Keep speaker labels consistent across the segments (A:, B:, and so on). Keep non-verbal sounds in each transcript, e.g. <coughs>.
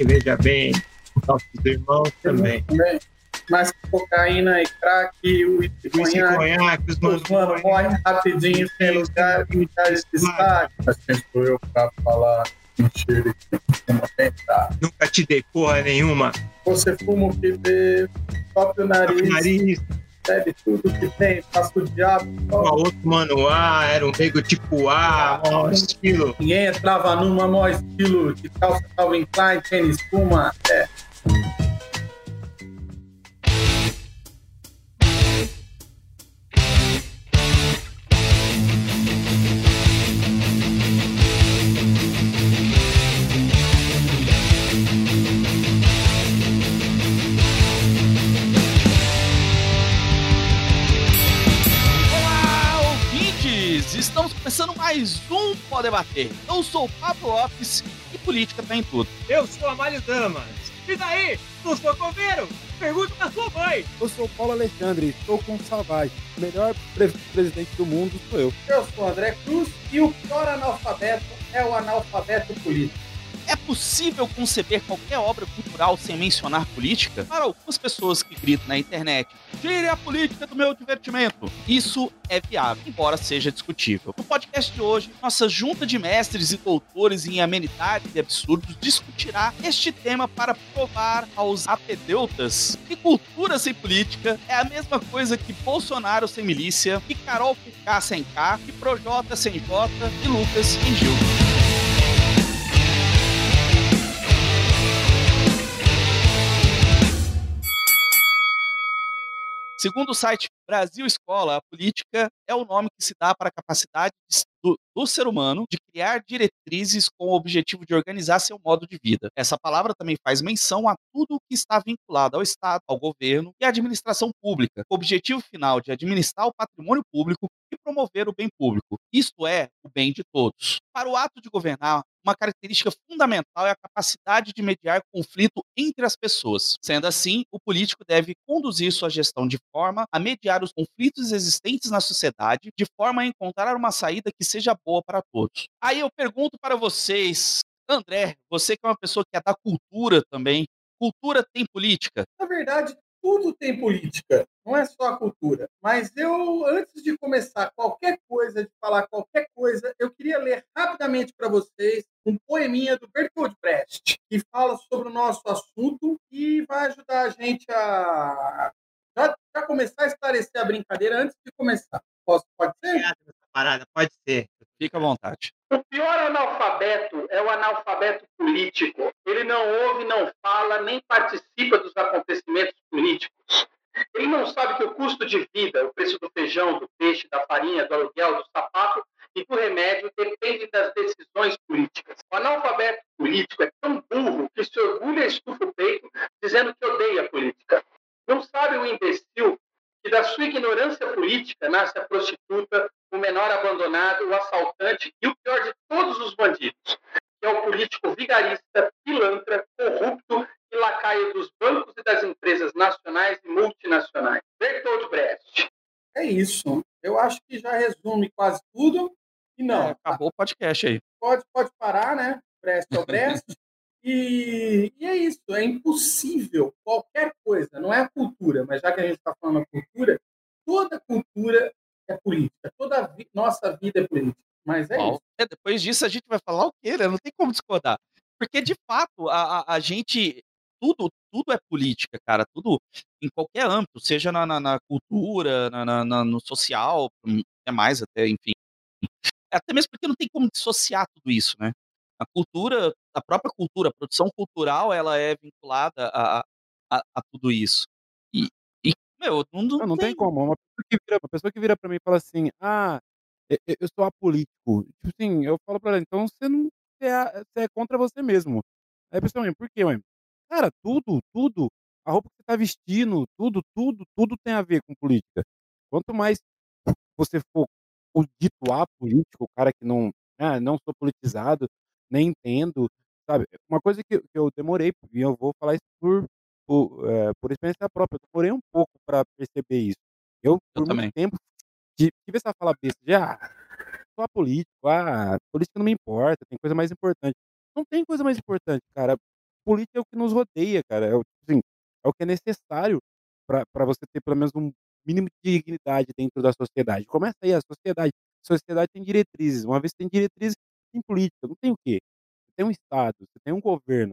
A: crack, veja bem, nossos irmãos também. também.
B: Mas cocaína e crack, o
A: conhaque, os
B: manos mano morrem rapidinho sem lugar, lugar de destaque. Mas quem sou eu pra falar mentira
A: Nunca te dei porra nenhuma.
B: Você fuma o que vê, toca o nariz.
A: nariz.
B: Bebe tudo que tem, passa o diabo.
A: O outro mano A, era um nego tipo A, maior estilo.
B: Ninguém entrava numa maior estilo de calça Calvin Klein, tênis Puma. É.
C: Debater. Eu sou o Pablo Lopes e política tá em tudo.
A: Eu sou a Mário Damas. E daí? Não sou coveiro? Pergunta pra sua mãe.
D: Eu sou o Paulo Alexandre, estou com o Savage. O melhor pre presidente do mundo sou eu.
B: Eu sou o André Cruz e o pior analfabeto é o analfabeto político.
C: É possível conceber qualquer obra cultural sem mencionar política? Para algumas pessoas que gritam na internet, tire a política do meu divertimento. Isso é viável, embora seja discutível. No podcast de hoje, nossa junta de mestres e doutores em amenidades e absurdos discutirá este tema para provar aos apedeutas que cultura sem política é a mesma coisa que Bolsonaro sem milícia, que Carol com K sem K, que Projota sem J e Lucas sem Gil. Segundo o site Brasil Escola, a política é o nome que se dá para a capacidade do, do, ser humano de criar diretrizes com o objetivo de organizar seu modo de vida. Essa palavra também faz menção a tudo o que está vinculado ao Estado, ao governo e à administração pública, com o objetivo final de administrar o patrimônio público e promover o bem público, isto é, o bem de todos. Para o ato de governar, uma característica fundamental é a capacidade de mediar conflito entre as pessoas. Sendo assim, o político deve conduzir sua gestão de forma a mediar os conflitos existentes na sociedade, de forma a encontrar uma saída que seja boa para todos. Aí eu pergunto para vocês, André, você que é uma pessoa que é da cultura também, cultura tem política?
B: Na verdade, tudo tem política, não é só a cultura. Mas eu, antes de começar qualquer coisa, de falar qualquer coisa, eu queria ler rapidamente para vocês um poeminha do Bertolt Brecht, que fala sobre o nosso assunto e vai ajudar a gente a já, já começar a esclarecer a brincadeira antes de começar. Posso, pode ser?
A: Parada, pode ser.
C: Fica à vontade.
B: O pior analfabeto é o analfabeto político. Ele não ouve, não fala, nem participa dos acontecimentos políticos. Ele não sabe que o custo de vida, o preço do feijão, do peixe, da farinha, do aluguel, do sapato e do remédio depende das decisões políticas. O analfabeto político é tão burro que se orgulha e estufa o peito dizendo que odeia a política. Não sabe o imbecil que da sua ignorância política nasce a prostituta, o menor abandonado, o assaltante e o pior de todos os bandidos, que é o político vigarista, pilantra, corrupto e lacaio dos bancos e das empresas nacionais e multinacionais. Bertolt Brecht. É isso. Eu acho que já resume quase tudo. E não. É,
C: acabou o podcast aí.
B: Pode, pode parar, né? Brecht é o Brecht. <laughs> E, e, é isso, é impossível qualquer coisa, não é a cultura, mas já que a gente está falando a cultura, toda cultura é política, toda vi nossa vida é política. Mas é Bom, isso.
C: É, depois disso a gente vai falar o quê, né? Não tem como discordar. Porque, de fato, a, a, a gente. Tudo, tudo é política, cara. Tudo em qualquer âmbito, seja na, na, na cultura, na, na, no social, é mais até, enfim. Até mesmo porque não tem como dissociar tudo isso, né? A cultura, a própria cultura, a produção cultural, ela é vinculada a, a, a tudo isso. Meu, não, não,
D: não tem... tem como. Uma pessoa que vira, uma pessoa que vira para mim e fala assim, ah, eu sou apolítico. Tipo assim, eu falo para ela, então você não você é, você é contra você mesmo. Aí a pessoa, por quê, mãe? Cara, tudo, tudo, a roupa que você tá vestindo, tudo, tudo, tudo tem a ver com política. Quanto mais você for o dito apolítico, o cara que não, ah, não sou politizado, nem entendo, sabe? Uma coisa que, que eu demorei, e eu vou falar isso por, por, é, por experiência própria, eu demorei um pouco para perceber isso. Eu, por eu muito também. tempo, tive essa fala besta de, ah, sou político, ah, política não me importa, tem coisa mais importante. Não tem coisa mais importante, cara. política é o que nos rodeia, cara. É o, assim, é o que é necessário para você ter pelo menos um mínimo de dignidade dentro da sociedade. Começa aí, a sociedade. A sociedade tem diretrizes. Uma vez que tem diretrizes, tem política. Não tem o quê? Você tem um Estado, você tem um governo.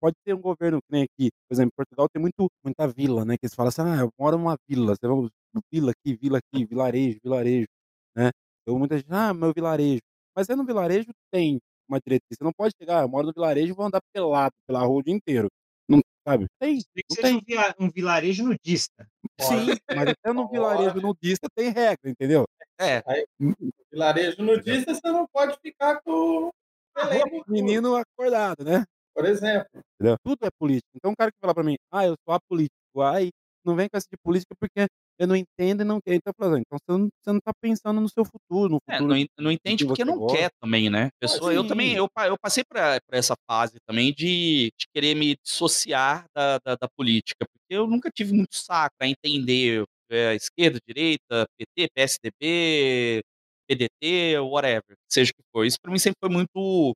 D: Pode ter um governo que nem aqui. Por exemplo, em Portugal tem muito, muita vila, né? Que eles falam assim, ah, eu moro numa vila. Você vai, vila aqui, vila aqui, vilarejo, vilarejo, né? Então muita gente, ah, meu vilarejo. Mas é no vilarejo tem uma diretriz. Você não pode chegar, ah, eu moro no vilarejo e vou andar pelado pela rua o dia inteiro. Não, sabe? Tem.
A: Tem que
D: Não
A: seja
D: tem.
A: um, vilarejo nudista.
D: Sim, mas até no vilarejo nudista tem regra, entendeu?
C: É,
E: Vilarejo nudista, você não pode ficar com
D: Menino acordado, né?
E: Por exemplo.
D: Entendeu? Tudo é político. Então um cara que fala pra mim, ah, eu sou apolítico, aí não vem com essa de política porque eu não entendo e não quero. Então, eu falo, então você não, você não tá pensando no seu futuro, no
C: É,
D: futuro.
C: não, en- não entende
D: que
C: porque não
D: gosta.
C: quer também, né? Pessoa, eu
D: sim.
C: também, eu, eu passei por essa fase também de, de querer me dissociar da, da, da política, porque eu nunca tive muito saco para entender é, esquerda, direita, PT, PSDB, PDT, whatever, seja o que for. Isso para mim sempre foi muito,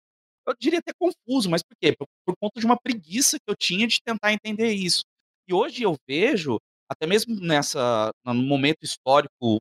C: eu diria até confuso, mas por quê? Por, por conta de uma preguiça que eu tinha de tentar entender isso. E hoje eu vejo, até mesmo nessa, no momento histórico,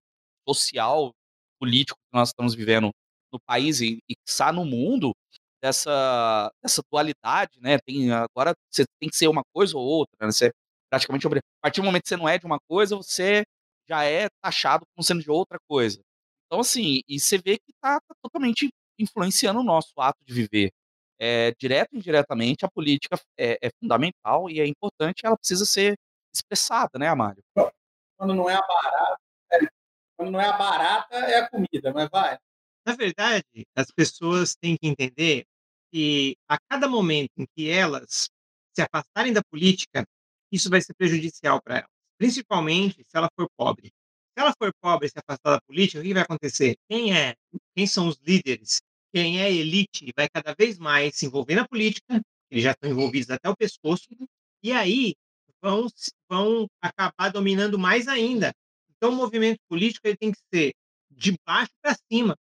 C: social, político que nós estamos vivendo no país e, e quiçá no mundo, dessa, dessa dualidade, né? Tem, agora você tem que ser uma coisa ou outra, né? Você praticamente. A partir do momento que você não é de uma coisa, você já é taxado como sendo de outra coisa. Então, assim, e você vê que está totalmente influenciando o nosso ato de viver. É, direto e indiretamente, a política é, é fundamental e é importante, ela precisa ser expressada, né, Amário?
E: Quando não é a barata, é, quando não é a barata, é a comida, mas vai.
A: Na verdade, as pessoas têm que entender que a cada momento em que elas se afastarem da política, isso vai ser prejudicial para elas, principalmente se ela for pobre. Se ela for pobre e se afastar da política, o que vai acontecer? Quem é, quem são os líderes, quem é elite, vai cada vez mais se envolver na política, eles já estão envolvidos até o pescoço, e aí vão, vão acabar dominando mais ainda. Então, o movimento político ele tem que ser de baixo para cima.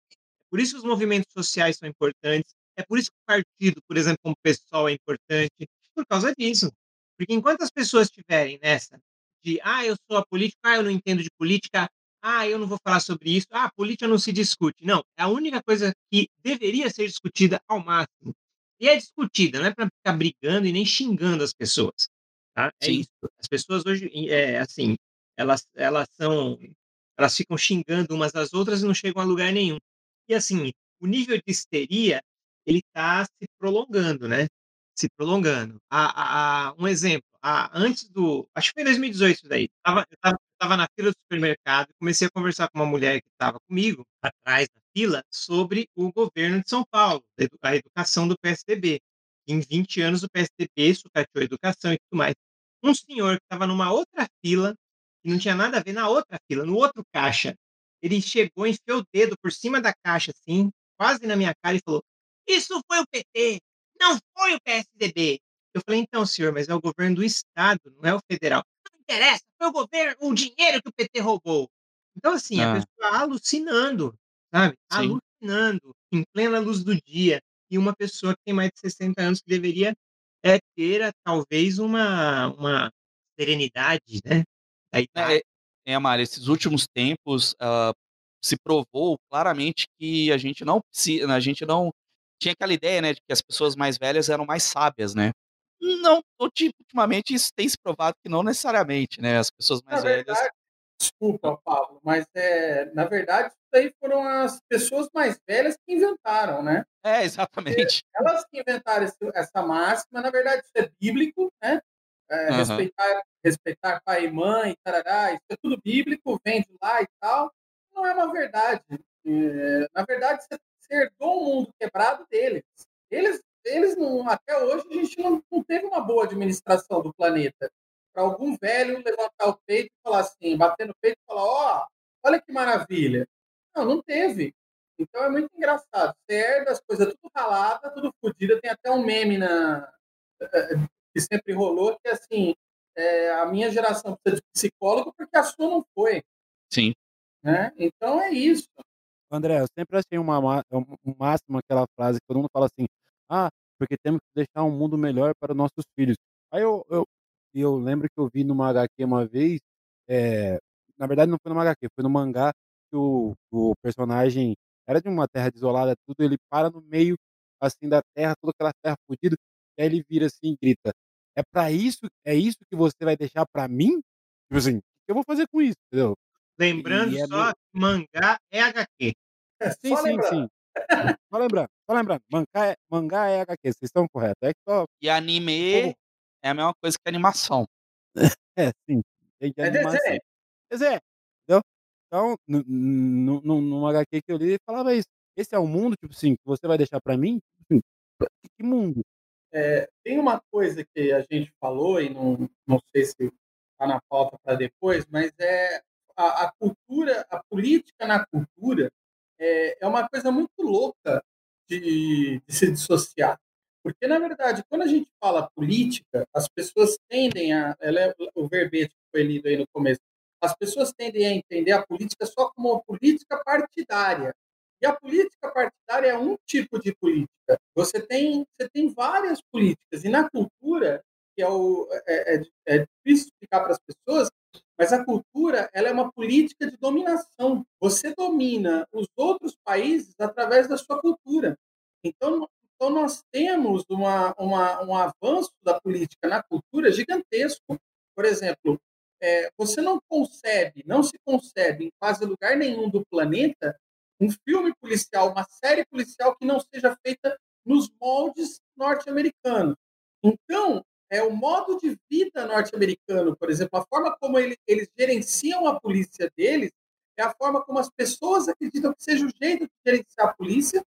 A: Por isso os movimentos sociais são importantes. É por isso que o partido, por exemplo, como pessoal é importante, por causa disso. Porque enquanto as pessoas estiverem nessa de, ah, eu sou a política, ah, eu não entendo de política, ah, eu não vou falar sobre isso, ah, política não se discute. Não, é a única coisa que deveria ser discutida ao máximo. E é discutida, não é para ficar brigando e nem xingando as pessoas. Tá? É
C: Sim.
A: isso. As pessoas hoje, é, assim, elas, elas são, elas ficam xingando umas às outras e não chegam a lugar nenhum. E assim, o nível de histeria, ele está se prolongando, né? Se prolongando. A, a, a- um exemplo, a, antes do. Acho que foi em 2018 isso daí. Tava, eu estava tava na fila do supermercado e comecei a conversar com uma mulher que estava comigo, atrás da fila, sobre o governo de São Paulo, a educação do PSDB. Em 20 anos, o PSDB sucateou a educação e tudo mais. Um senhor que estava numa outra fila, que não tinha nada a ver na outra fila, no outro caixa, ele chegou, enfiou o dedo por cima da caixa, assim, quase na minha cara, e falou: Isso foi o PT, não foi o PSDB. Eu falei: Então, senhor, mas é o governo do Estado, não é o federal. Não interessa, foi o governo, o dinheiro que o PT roubou. Então, assim, a
C: Ah.
A: pessoa alucinando, sabe?
C: Sim.
A: Alucinando, em plena luz do dia. E uma pessoa que tem mais de 60 anos que deveria é, ter, talvez, uma, uma serenidade, né? Idade.
C: É, é Mário, esses últimos tempos ah, se provou claramente que a gente não precisa, a gente não tinha aquela ideia, né, de que as pessoas mais velhas eram mais sábias, né? Não, ulti- ultimamente isso tem se provado que não necessariamente, né? As pessoas
E: Na
C: mais velhas.
E: verdade, desculpa, Pablo, mas é, na verdade, isso aí foram as pessoas mais velhas que inventaram, né?
C: É, exatamente.
E: Elas que inventaram esse- essa máxima, na verdade, isso é bíblico, né? É,
C: Aham.
E: respeitar, respeitar pai e mãe, tarará, isso é tudo bíblico, vem de lá e tal. Não é uma verdade. É, na verdade, você, você herdou um mundo quebrado deles. Eles, eles não, até hoje, a gente não, não teve uma boa administração do planeta. Para algum velho levantar o peito e falar assim, bater no peito e falar: Ó, olha que maravilha. Não, não teve. Então é muito engraçado. Você herda as coisas tudo ralada, tudo fodida. Tem até um meme na, que sempre rolou, que assim, é, a minha geração precisa de psicólogo porque a sua não foi.
C: Sim.
E: Né? Então é isso.
D: André, eu sempre achei uma, ma- um máximo aquela frase que todo mundo fala assim: ah, porque temos que deixar um mundo melhor para nossos filhos. Aí eu eu eu lembro que eu vi numa HQ uma vez, eh, na verdade não foi numa HQ, foi no mangá que o o personagem era de uma terra desolada, tudo, ele para no meio, assim, da terra, toda aquela terra fudida, e aí ele vira assim e grita: "É pra isso é isso que você vai deixar pra mim? Tipo assim, o que eu vou fazer com isso?", entendeu?
A: Lembrando
D: é
A: só
D: meio
A: que mangá é HQ.
D: Sim,
E: Só
D: sim,
E: lembrando.
D: sim. Só lembrando, só lembrando, mangá é mangá é HQ, vocês estão corretos, é que só
C: E anime
D: Como?
C: é a mesma coisa que animação. <laughs>
D: É, sim, tem de
E: É
D: animação.
E: desenho.
D: Desenho, entendeu? Então, no no no numa HQ que eu li, ele falava isso: "Esse é o mundo, tipo assim, que você vai deixar pra mim?", tipo assim, que que mundo?
E: Eh, tem uma coisa que a gente falou e não não sei se tá na pauta pra depois, mas é a a cultura a política na cultura, eh, é uma coisa muito louca de de se dissociar. Porque, na verdade, quando a gente fala política, as pessoas tendem a ela é o verbete que foi lido aí no começo, as pessoas tendem a entender a política só como uma política partidária. E a política partidária é um tipo de política. Você tem você tem várias políticas e na cultura, que é o é é é difícil explicar para as pessoas, mas a cultura, ela é uma política de dominação. Você domina os outros países através da sua cultura. Então então nós temos uma uma um avanço da política na cultura gigantesco. Por exemplo, eh, você não concebe, não se concebe em quase lugar nenhum do planeta, um filme policial, uma série policial que não seja feita nos moldes norte-americanos. Então, é o modo de vida norte-americano, por exemplo, a forma como ele eles gerenciam a polícia deles, é a forma como as pessoas acreditam que seja o jeito de gerenciar a polícia,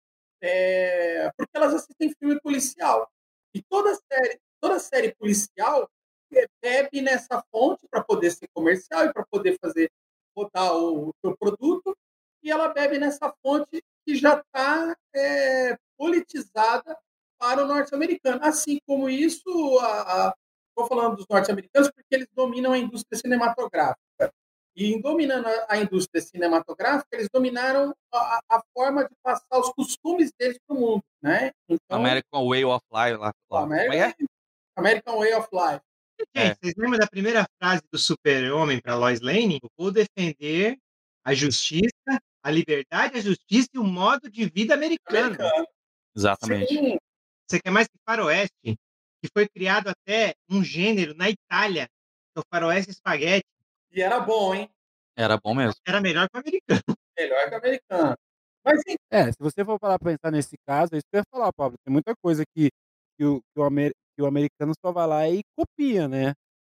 E: eh, porque elas assistem filme policial. E toda série toda série policial, eh, bebe nessa fonte pra poder ser comercial e pra poder fazer rodar o seu produto, e ela bebe nessa fonte que já tá, eh, politizada para o norte-americano. Assim como isso, a a tô falando dos norte-americanos, porque eles dominam a indústria cinematográfica. E em dominando a a indústria cinematográfica, eles dominaram a a forma de passar os costumes deles para o mundo, né. Então
C: American Way of Life lá é é?
E: American American Way of Life.
C: É.
A: Gente, vocês lembram da primeira frase do Super-Homem pra Lois Lane? "Eu vou defender a justiça, a liberdade, a justiça e o modo de vida americano".
E: Americano.
C: Exatamente.
E: Sim.
A: Você quer mais que faroeste, que foi criado até um gênero na Itália, que é o faroeste espaguete.
E: E era bom, hein.
C: Era bom mesmo.
A: Era melhor que o americano.
E: Melhor que o americano. Mas en
D: É, se você for parar pra pensar nesse caso, é isso que eu ia falar, Pablo, tem muita coisa que que o que o amer que o americano só vai lá e copia, né.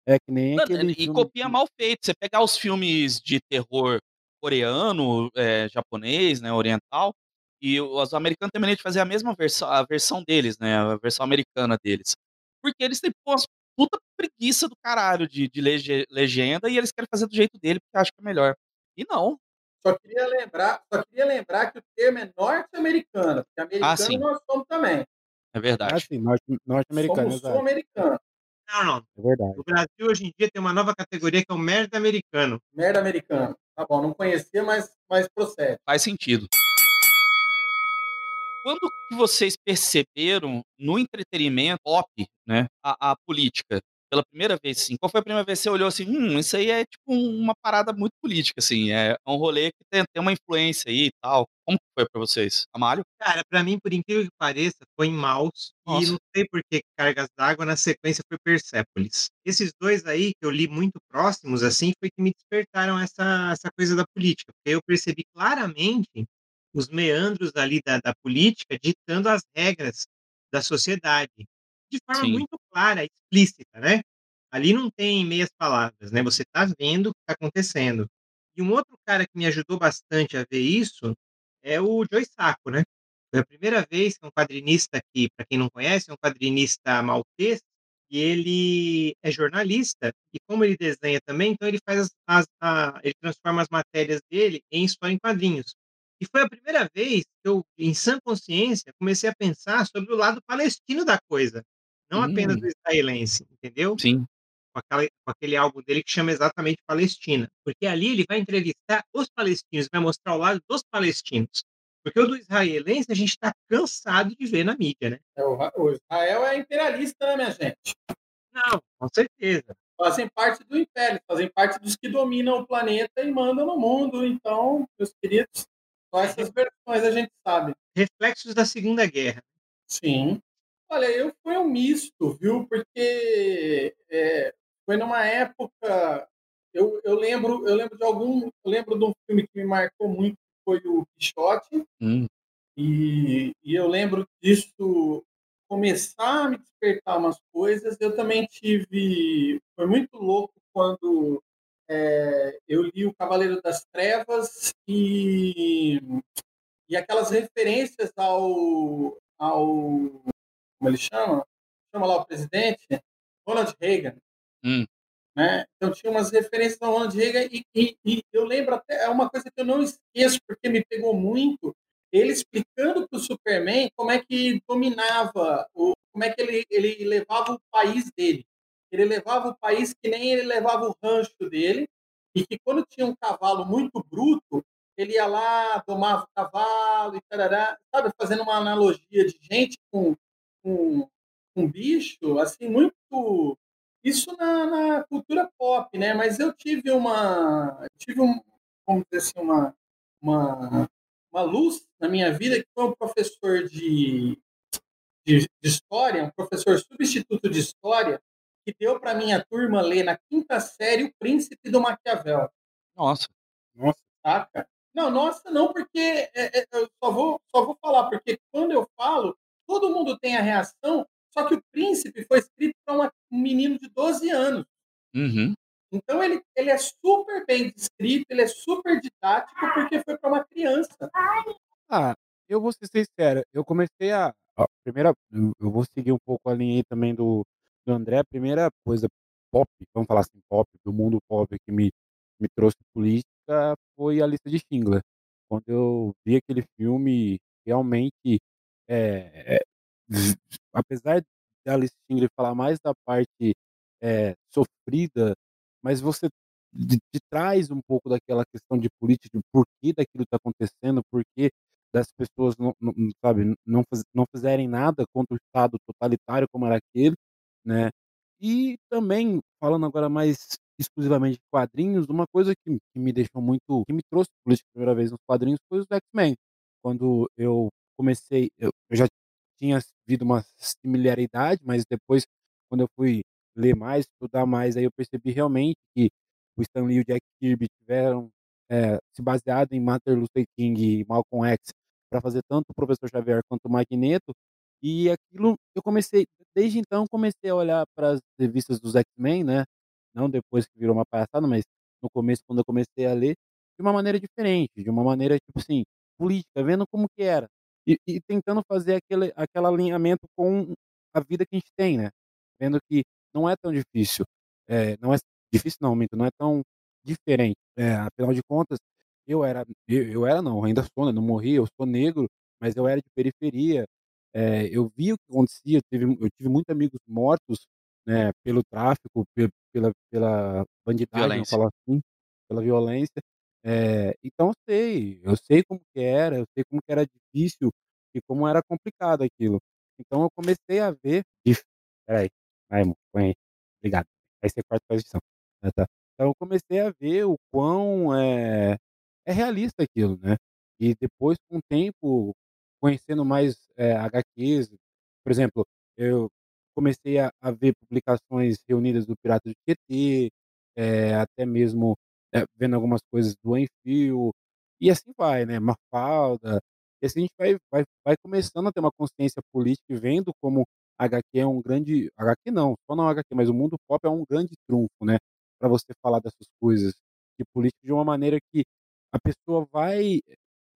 D: É que nem
C: Não,
D: aquele
C: e
D: filme
C: copia
D: que
C: mal feito. Você pegar os filmes de terror coreano, eh, japonês, né, oriental, e os americanos têm mania de fazer a mesma versão a versão deles, né, a versão americana deles. Porque eles têm umas puta preguiça do caralho de de lege legenda e eles querem fazer do jeito dele, porque acham que é melhor. E não.
E: Só queria lembrar só queria lembrar que o termo é norte-americano, porque
C: Ah,
E: americano
C: sim.
E: nós somos também.
C: É
D: Ah,
C: verdade.
D: sim, norte norte-americano, exato.
E: sul-americano.
A: Não, não.
D: É verdade.
A: O Brasil hoje em dia tem uma nova categoria que é o merda americano.
E: Merda americano. Tá bom, não conhecia, mas mas procede.
C: Faz sentido. Quando que vocês perceberam no entretenimento pop, né, a a política? Pela primeira vez, assim, qual foi a primeira vez que você olhou assim: "Hum, isso aí é tipo uma parada muito política, assim, é um rolê que tem tem uma influência aí e tal". Como foi pra vocês? Amário?
A: Cara, pra mim, por incrível que pareça, foi em Maus, e
C: Nossa.
A: não sei por que Cargas d'Água, na sequência foi Persépolis. Esses 2 aí, que eu li muito próximos, assim, foi que me despertaram essa essa coisa da política, porque eu percebi claramente os meandros ali da da política ditando as regras da sociedade, de forma
C: Sim.
A: muito clara, explícita, né. Ali não tem meias palavras, né, você tá vendo o que tá acontecendo. E um outro cara que me ajudou bastante a ver isso, é o Joe Sacco, né. Foi a primeira vez que um quadrinista que, pra quem não conhece, é um quadrinista maltês, e ele é jornalista, e como ele desenha também, então ele faz as as a ele transforma as matérias dele em história em quadrinhos. E foi a primeira vez que eu, em sã consciência, comecei a pensar sobre o lado palestino da coisa, não apenas do
C: Hum.
A: israelense, entendeu.
C: Sim.
A: Com aquela com aquele álbum dele que chama exatamente Palestina, porque ali ele vai entrevistar os palestinos, vai mostrar o lado dos palestinos, Porque o do israelense a gente está cansado de ver na mídia, né?
E: É, o Israel é imperialista, né, minha gente?
A: Não, com certeza.
E: Fazem parte do império, fazem parte dos que dominam o planeta e mandam no mundo. Então, meus queridos, só essas versões a gente sabe.
A: Reflexos da Segunda Guerra.
E: Sim. Olha, eu fui um misto, viu? Porque é, foi numa época. Eu, eu lembro, eu lembro de algum, eu lembro de um filme que me marcou muito, que foi o Quixote.
C: Hum.
E: E, e eu lembro disso começar a me despertar umas coisas. Eu também tive, foi muito louco quando é, eu li o Cavaleiro das Trevas e e aquelas referências ao ao como ele chama? Chama lá o presidente, Ronald Reagan.
C: Hum.
E: Né? Então tinha umas referências ao Ronald Reagan e, e, e, eu lembro até, é uma coisa que eu não esqueço porque me pegou muito, ele explicando para o Superman como é que dominava, o, como é que ele, ele levava o país dele. Ele levava o país que nem ele levava o rancho dele, e que quando tinha um cavalo muito bruto, ele ia lá, domava o cavalo e tarará, sabe, fazendo uma analogia de gente com, com um bicho, assim, muito. Isso na, na, cultura pop, né? Mas eu tive uma. Tive um, dizer assim, uma, uma, uma luz na minha vida que foi um professor de, de, de história, um professor substituto de história, que deu para minha turma ler na quinta série O Príncipe do Maquiavel.
C: Nossa.
E: Nossa. Saca? Não, nossa, não, porque é, é, eu só vou, só vou falar, porque quando eu falo, todo mundo tem a reação, só que o príncipe foi escrito para um menino de 12 anos.
C: Uhum.
E: Então ele, ele é super bem descrito, ele é super didático, porque foi para uma criança.
D: Ah, eu vou ser sincero, eu comecei a. a primeira, eu vou seguir um pouco a linha aí também do, do André. A primeira coisa pop, vamos falar assim, pop, do mundo pop que me, me trouxe política foi a lista de Schindler. Quando eu vi aquele filme, realmente é, apesar da Alice Schindler falar mais da parte é, sofrida, mas você de, de traz um pouco daquela questão de política, de por que daquilo está acontecendo, por que das pessoas não, não sabe não, faz, não fizerem nada contra o Estado totalitário como era aquele, né? E também falando agora mais exclusivamente de quadrinhos, uma coisa que, que me deixou muito, que me trouxe política a primeira vez nos quadrinhos foi os X-Men. Quando eu comecei, eu, eu já tinha havido uma similaridade, mas depois, quando eu fui ler mais, estudar mais, aí eu percebi realmente que o Stan Lee e o Jack Kirby tiveram é, se baseado em Martin Luther King e Malcolm X para fazer tanto o Professor Xavier quanto o Magneto, e aquilo eu comecei, desde então comecei a olhar para as revistas dos X-Men, né? Não depois que virou uma palhaçada, mas no começo quando eu comecei a ler de uma maneira diferente, de uma maneira tipo assim, política, vendo como que era. E, e tentando fazer aquele, aquele alinhamento com a vida que a gente tem, né? Vendo que não é tão difícil. É, não é difícil não, não é tão diferente. É, afinal de contas, eu era, eu, eu era não, ainda sou, né? não morri, eu sou negro, mas eu era de periferia. É, eu vi o que acontecia, eu tive, eu tive muitos amigos mortos né, pelo tráfico, pela, pela bandidagem, falar assim, pela violência. É, então eu sei, eu sei como que era, eu sei como que era difícil e como era complicado aquilo. Então eu comecei a ver. Peraí, vai, amor, põe aí. Obrigado. Aí você corta a edição. Ah, tá. Então eu comecei a ver o quão é, é realista aquilo, né? E depois, com o tempo, conhecendo mais é, HQs, por exemplo, eu comecei a, a ver publicações reunidas do Pirata do QT, é, até mesmo é, vendo algumas coisas do Enfio, e assim vai, né? Mafalda. E assim a gente vai, vai, vai começando a ter uma consciência política e vendo como HQ é um grande. HQ não, só não HQ, mas o mundo pop é um grande trunfo, né? Para você falar dessas coisas de política de uma maneira que a pessoa vai,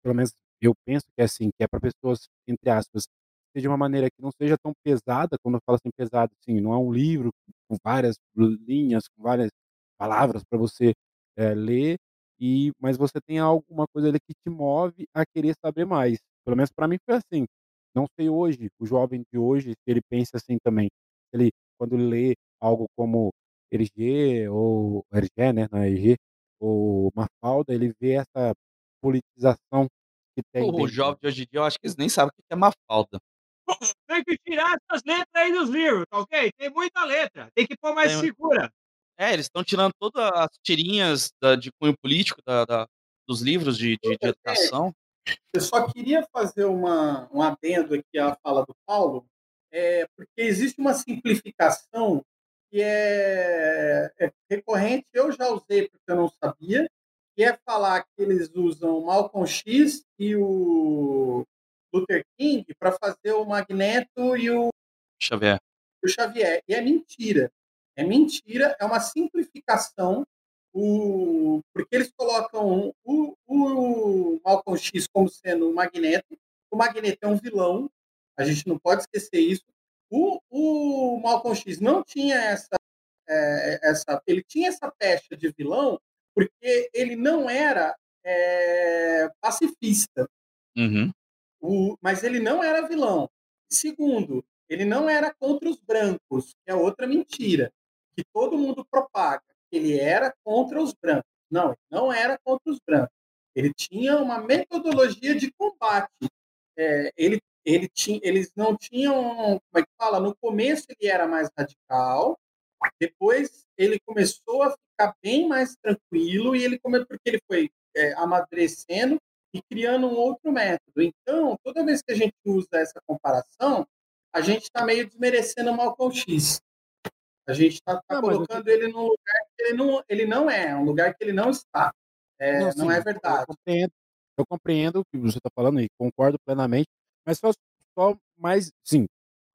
D: pelo menos eu penso que é assim, que é para pessoas, entre aspas, de uma maneira que não seja tão pesada, quando eu falo assim pesado, assim, não é um livro com várias linhas, com várias palavras para você é, ler, e mas você tem alguma coisa ali que te move a querer saber mais. Pelo menos para mim foi assim. Não sei hoje, o jovem de hoje, se ele pensa assim também. Ele, quando lê algo como Hergé, ou Hergé, né, não é Hergé, ou Mafalda, ele vê essa politização que tem
C: O jovem de hoje em dia, eu acho que eles nem sabem o que é Mafalda.
A: Tem que tirar essas letras aí dos livros, tá ok? Tem muita letra, tem que pôr mais
C: Tem-
A: segura.
C: É, eles estão tirando todas as tirinhas da- de cunho político da- da- dos livros de, de- de educação.
E: Eu só queria fazer uma, um adendo aqui à fala do Paulo, é, porque existe uma simplificação que é, é recorrente, eu já usei porque eu não sabia, que é falar que eles usam o Malcolm X e o Luther King para fazer o Magneto e o,
C: Xavier.
E: o Xavier. E é mentira. É mentira, é uma simplificação, o, porque eles colocam o, o Malcolm X como sendo o Magneto, o Magneto é um vilão, a gente não pode esquecer isso. O, o Malcolm X não tinha essa, é, essa. Ele tinha essa pecha de vilão porque ele não era é, pacifista,
C: Uhum.
E: o, mas ele não era vilão. Segundo, ele não era contra os brancos, que é outra mentira, que todo mundo propaga. Ele era contra os brancos. Não, ele não era contra os brancos. Ele tinha uma metodologia de combate. É, ele, ele tinha, eles não tinham, como é que fala? No começo ele era mais radical, depois ele começou a ficar bem mais tranquilo e ele come- porque ele foi é, amadurecendo e criando um outro método. Então, toda vez que a gente usa essa comparação, a gente está meio desmerecendo o Malcolm X. A gente está
D: mas eu
E: colocando ele num lugar que ele não, ele não é, um lugar que ele não está. É, não,
D: sim,
E: é verdade.
D: Eu compreendo, eu compreendo o que você está falando e concordo plenamente, mas só, só mais, sim,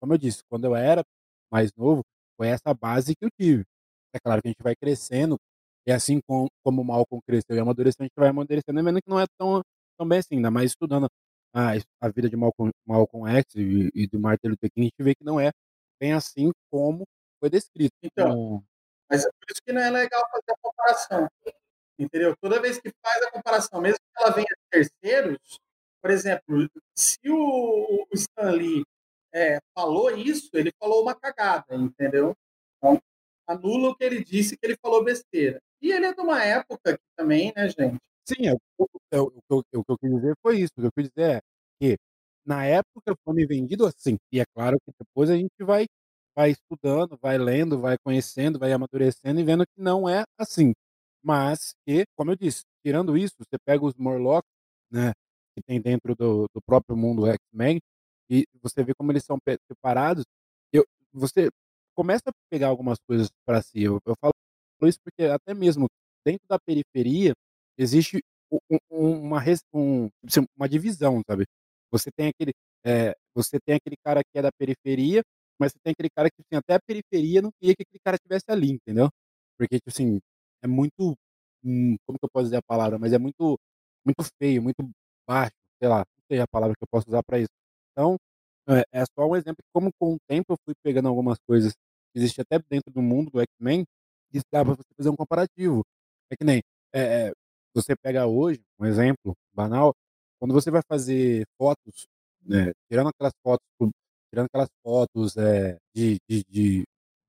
D: como eu disse, quando eu era mais novo, foi essa base que eu tive. É claro que a gente vai crescendo, e assim com, como o Malcolm cresceu e amadureceu, a gente vai amadurecendo vendo que não é tão, tão bem assim, ainda mais estudando a, a vida de Malcolm, Malcolm X e, e do Martin Luther King, a gente vê que não é bem assim como foi descrito.
E: Então,
D: Como-
E: Mas é por isso que não é legal fazer a comparação. Entendeu? Toda vez que faz a comparação, mesmo que ela venha de terceiros, por exemplo, se o, o Stan Lee é, falou isso, ele falou uma cagada, entendeu? Então, anula o que ele disse, que ele falou besteira. E ele é de uma época também, né, gente?
D: Sim, é, o, é, o, que eu- o que eu quis dizer foi isso. O que eu quis dizer é que na época foi me vendido assim. E é claro que depois a gente vai, vai estudando, vai lendo, vai conhecendo, vai amadurecendo e vendo que não é assim. Mas que, como eu disse, tirando isso, você pega os Morlocks, né, que tem dentro do, do próprio mundo X-Men, e você vê como eles são separados. Eu, você começa a pegar algumas coisas para si. Eu, eu falo isso porque até mesmo dentro da periferia existe u- u- um- uma, um, tipo assim, uma divisão, sabe? Você tem aquele, é, você tem aquele cara que é da periferia, mas você tem aquele cara que assim, até a periferia não queria que aquele cara tivesse ali, entendeu? Porque tipo assim é muito, hum, como que eu posso dizer a palavra? Mas é muito, muito feio, muito baixo, sei lá, não sei a palavra que eu posso usar para isso. Então é, é só um exemplo de como com o tempo eu fui pegando algumas coisas que existem até dentro do mundo do X-Men e dá pra você fazer um comparativo. É que nem é, é, você pega hoje, um exemplo banal, quando você vai fazer fotos, né, tirando aquelas fotos, tirando aquelas fotos é, de, de, de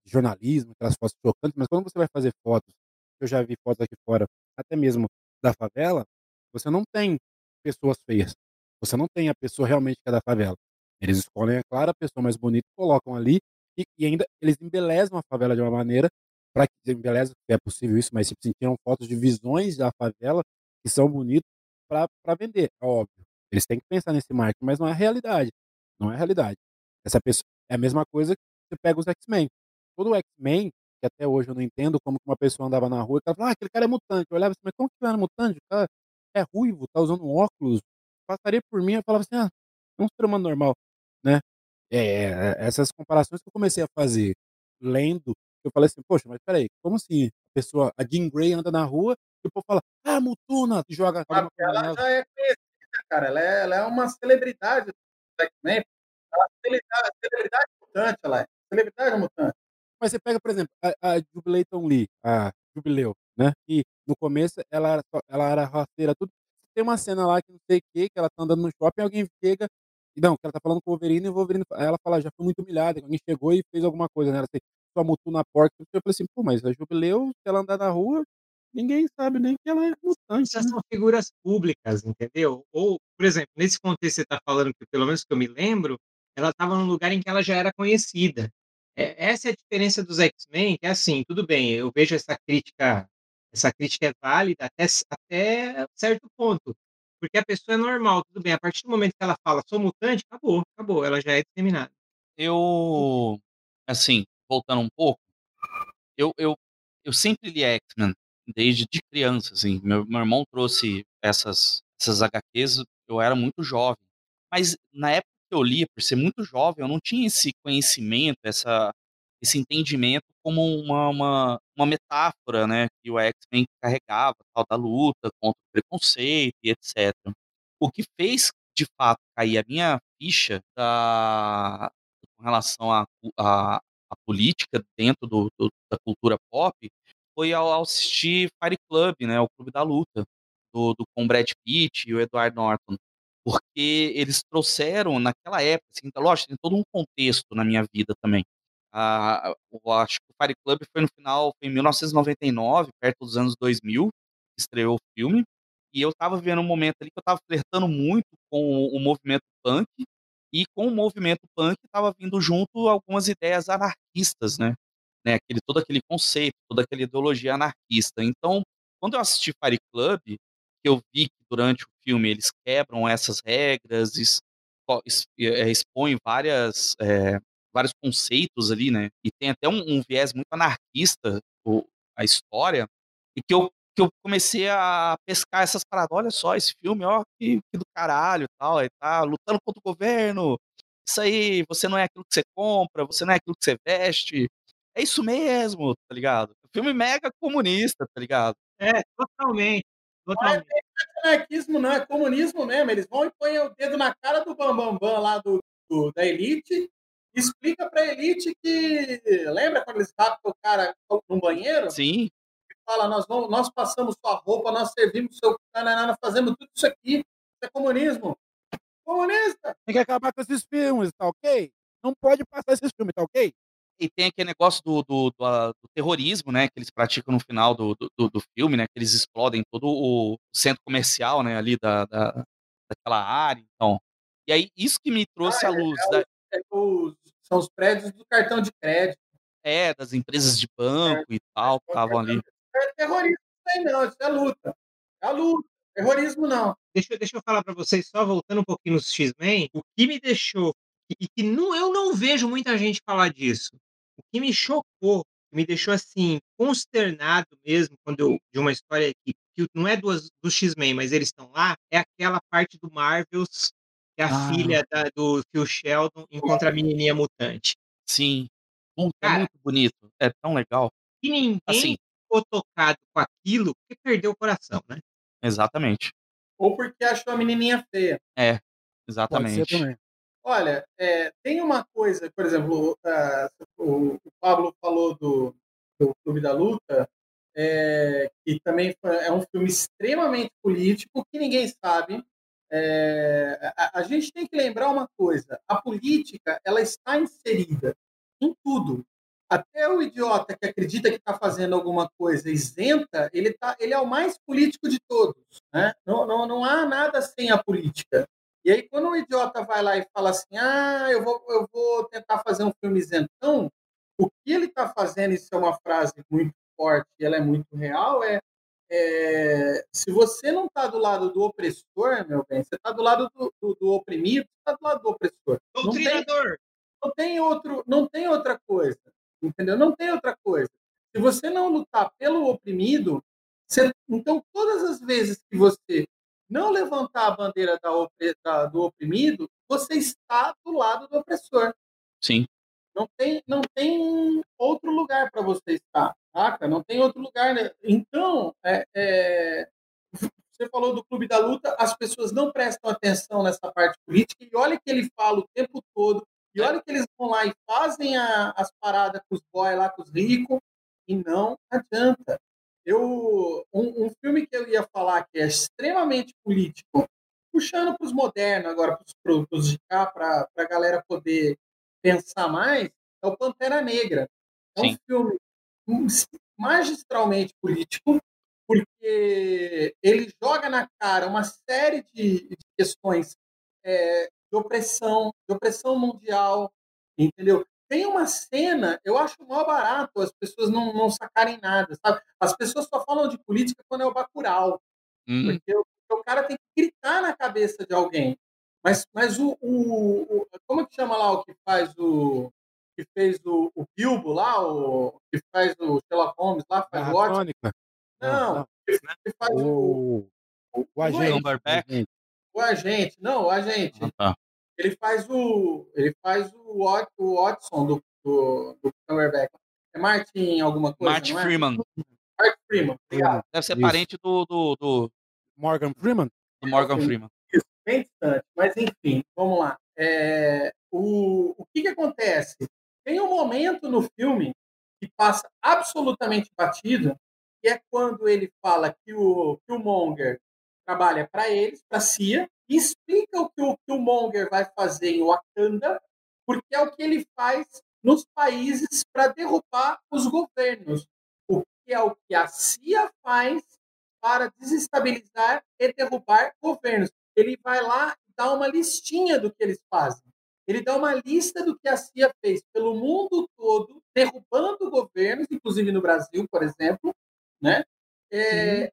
D: jornalismo, aquelas fotos chocantes, mas quando você vai fazer fotos, eu já vi fotos aqui fora, até mesmo da favela, você não tem pessoas feias. Você não tem a pessoa realmente que é da favela. Eles escolhem, é claro, a pessoa mais bonita, colocam ali e, e ainda eles embelezam a favela de uma maneira para que embelezam, é possível isso, mas se tiram fotos de visões da favela que são bonitas para vender, é óbvio. Eles têm que pensar nesse marketing, mas não é a realidade. Não é a realidade. Essa pessoa é a mesma coisa que você pega os X-Men. Todo X-Men, que até hoje eu não entendo como que uma pessoa andava na rua e falava, ah, aquele cara é mutante. Eu olhava assim, mas como que era mutante? O cara é ruivo, tá usando óculos. Passaria por mim, eu falava assim, ah, é um ser humano normal, né? É, essas comparações que eu comecei a fazer lendo, eu falei assim, poxa, mas peraí, como assim a pessoa, a Jean Grey anda na rua e o povo fala, ah, Mutuna, e joga
E: Mas ela já é conhecida, cara. Ela é, ela é uma celebridade do X-Men. Ela é celebridade, celebridade mutante, ela é. Celebridade mutante.
D: Mas você pega, por exemplo, a, a Jubileton Lee, a Jubileu, né? Que no começo ela era, ela era rasteira, tudo. Tem uma cena lá que não sei o que, que ela tá andando no shopping, alguém chega. Não, ela tá falando com o Wolverine e o Wolverine. Ela fala, já foi muito humilhada. Alguém chegou e fez alguma coisa nela. Assim, sua mutu na porta. Eu falei assim, pô, mas a Jubileu, se ela andar na rua, ninguém sabe nem que ela é mutante,
A: Já
D: né.
A: são figuras públicas, entendeu? Ou, por exemplo, nesse contexto que você tá falando, que pelo menos que eu me lembro, ela estava num lugar em que ela já era conhecida. Eh, essa é a diferença dos X-Men, que é assim, tudo bem, eu vejo essa crítica essa crítica é válida até até certo ponto, porque a pessoa é normal, tudo bem, a partir do momento que ela fala: "Sou mutante", acabou, acabou, ela já é discriminada.
C: Eu, assim, voltando um pouco, eu eu eu sempre li X-Men, desde de criança, assim, meu meu irmão trouxe essas essas HQs, eu era muito jovem, mas na época que eu lia, por ser muito jovem, eu não tinha esse conhecimento, essa esse entendimento como uma uma uma metáfora, né, que o X-Men carregava, tal da luta contra o preconceito e etcétera. O que fez, de fato, cair a minha ficha da com relação à cu à à política dentro do do da cultura pop, foi ao assistir Fight Club, né, o Clube da Luta, do do com Brad Pitt e o Edward Norton, porque eles trouxeram naquela época, assim, lógico, tem todo um contexto na minha vida também. Acho que o Fight Club foi no final foi em 1999, perto dos anos 2000, estreou o filme, e eu estava vivendo um momento ali que eu estava flertando muito com o movimento punk, e com o movimento punk estava vindo junto algumas ideias anarquistas, né, né, aquele todo aquele conceito, toda aquela ideologia anarquista. Então, quando eu assisti Fight Club, eu vi que durante o filme eles quebram essas regras, eh, expõem várias, eh, vários conceitos ali, né, e tem até um um viés muito anarquista o a história, e que eu que eu comecei a pescar essas paradas, "Olha só esse filme, ó, que que do caralho, tal, ele tá lutando contra o governo, isso aí, você não é aquilo que você compra, você não é aquilo que você veste, é isso mesmo", tá ligado? Filme mega comunista, tá ligado?
A: É, totalmente,
E: Não é
A: totalmente.
E: anarquismo não, é comunismo mesmo, eles vão e põem o dedo na cara do bam-bam-bam lá do do da elite, explica pra elite que lembra quando eles raptam o cara num banheiro?
C: Sim.
E: Fala: "Nós vamos nós passamos sua roupa, nós servimos seu nós fazemos tudo isso aqui, isso é comunismo". Comunista!
D: Tem que acabar com esses filmes, tá ok? Não pode passar esses filmes, tá ok?
C: E tem aquele negócio do do do a do terrorismo, né, que eles praticam no final do do do filme, né, que eles explodem todo o centro comercial, né, ali da da daquela área, então. E aí, isso que me trouxe
E: Ah,
C: à
E: é
C: luz
E: é
C: da
E: é os são os prédios do cartão de crédito.
C: É, das empresas de
E: É,
C: banco e tal, que estavam ali.
E: Não é terrorismo isso aí não, isso é luta. É a luta, terrorismo não.
A: Deixa eu deixa eu falar pra vocês, só voltando um pouquinho nos X-Men, o que me deixou e que não eu não vejo muita gente falar disso, o que me chocou, me deixou, assim, consternado mesmo, quando eu de uma história que que não é duas dos X-Men, mas eles estão lá, é aquela parte do Marvels, que a
C: Ah.
A: filha da do Phil Sheldon encontra a menininha mutante.
C: Sim. Puta, é
A: Cara
C: muito bonito, é tão legal.
A: E ninguém
C: Assim
A: ficou tocado com aquilo, porque perdeu o coração, né.
C: Exatamente.
E: Ou porque achou a menininha feia.
C: É, exatamente.
D: também.
E: Olha, eh, tem uma coisa, por exemplo, ah, o o Pablo falou do do Clube da Luta, eh, que também foi é um filme extremamente político, que ninguém sabe. Eh, a a gente tem que lembrar uma coisa, a política, ela está inserida em tudo. Até o idiota que acredita que está fazendo alguma coisa isenta, ele tá ele é o mais político de todos, né. Não não não há nada sem a política. E aí quando o idiota vai lá e fala assim: "Ah, eu vou eu vou tentar fazer um filme isentão", o que ele está fazendo, isso é uma frase muito forte e ela é muito real, é eh, se você não está do lado do opressor, meu bem, você está do lado do do do oprimido, você está do lado do opressor. Não tem
A: Doutrinador.
E: não tem outro não tem outra coisa, entendeu? Não tem outra coisa. Se você não lutar pelo oprimido, você então todas as vezes que você não levantar a bandeira da da do oprimido, você está do lado do opressor.
C: Sim.
E: Não tem não tem outro lugar pra você estar, saca? Não tem outro lugar, né. Então, eh eh, você falou do Clube da Luta, as pessoas não prestam atenção nessa parte política, e olha que ele fala o tempo todo, e olha que eles vão lá e fazem a as parada com os boy lá, com os rico, e não adianta. Eu um um filme que eu ia falar que é extremamente político, puxando para os modernos agora, para os para para de cá, pra pra galera poder pensar mais, é o Pantera Negra. É um
C: Sim.
E: filme, magistralmente político, porque ele joga na cara uma série de, de questões é, de opressão, de opressão mundial, entendeu? Tem uma cena, eu acho mal barato as pessoas não, não sacarem nada, sabe? As pessoas só falam de política quando é o Bacurau,
C: Hum.
E: porque o, o cara tem que gritar na cabeça de alguém. Mas, mas o, o, o- Como é que chama lá o que faz o. que fez o, o Bilbo lá, o que faz o Sherlock Holmes lá, faz o
D: tônica.
E: Não, que faz o,
D: O, o, o agente.
C: Cumberbatch.
D: o agente.
E: Não, o agente.
C: Ah, tá.
E: Ele faz o. Ele faz o, Wat- o Watson do, do, do Cumberbatch. É Martin alguma coisa,
C: Martin
E: não é?
C: Freeman.
E: Martin Freeman, obrigado.
C: Deve ser
D: Isso.
C: parente do, do, do,
D: Morgan Freeman?
C: do Morgan Freeman.
E: bem distante. Mas, enfim, vamos lá. É, o, o que, que acontece? Tem um momento no filme que passa absolutamente batido, que é quando ele fala que o, que o Monger trabalha para eles, para a CIA, e explica o que o, que o Monger vai fazer em Wakanda, porque é o que ele faz nos países para derrubar os governos. O que é o que a CIA faz para desestabilizar e derrubar governos. Ele vai lá e dá uma listinha do que eles fazem. Ele dá uma lista do que a CIA fez pelo mundo todo, derrubando governos, inclusive no Brasil, por exemplo, né? É,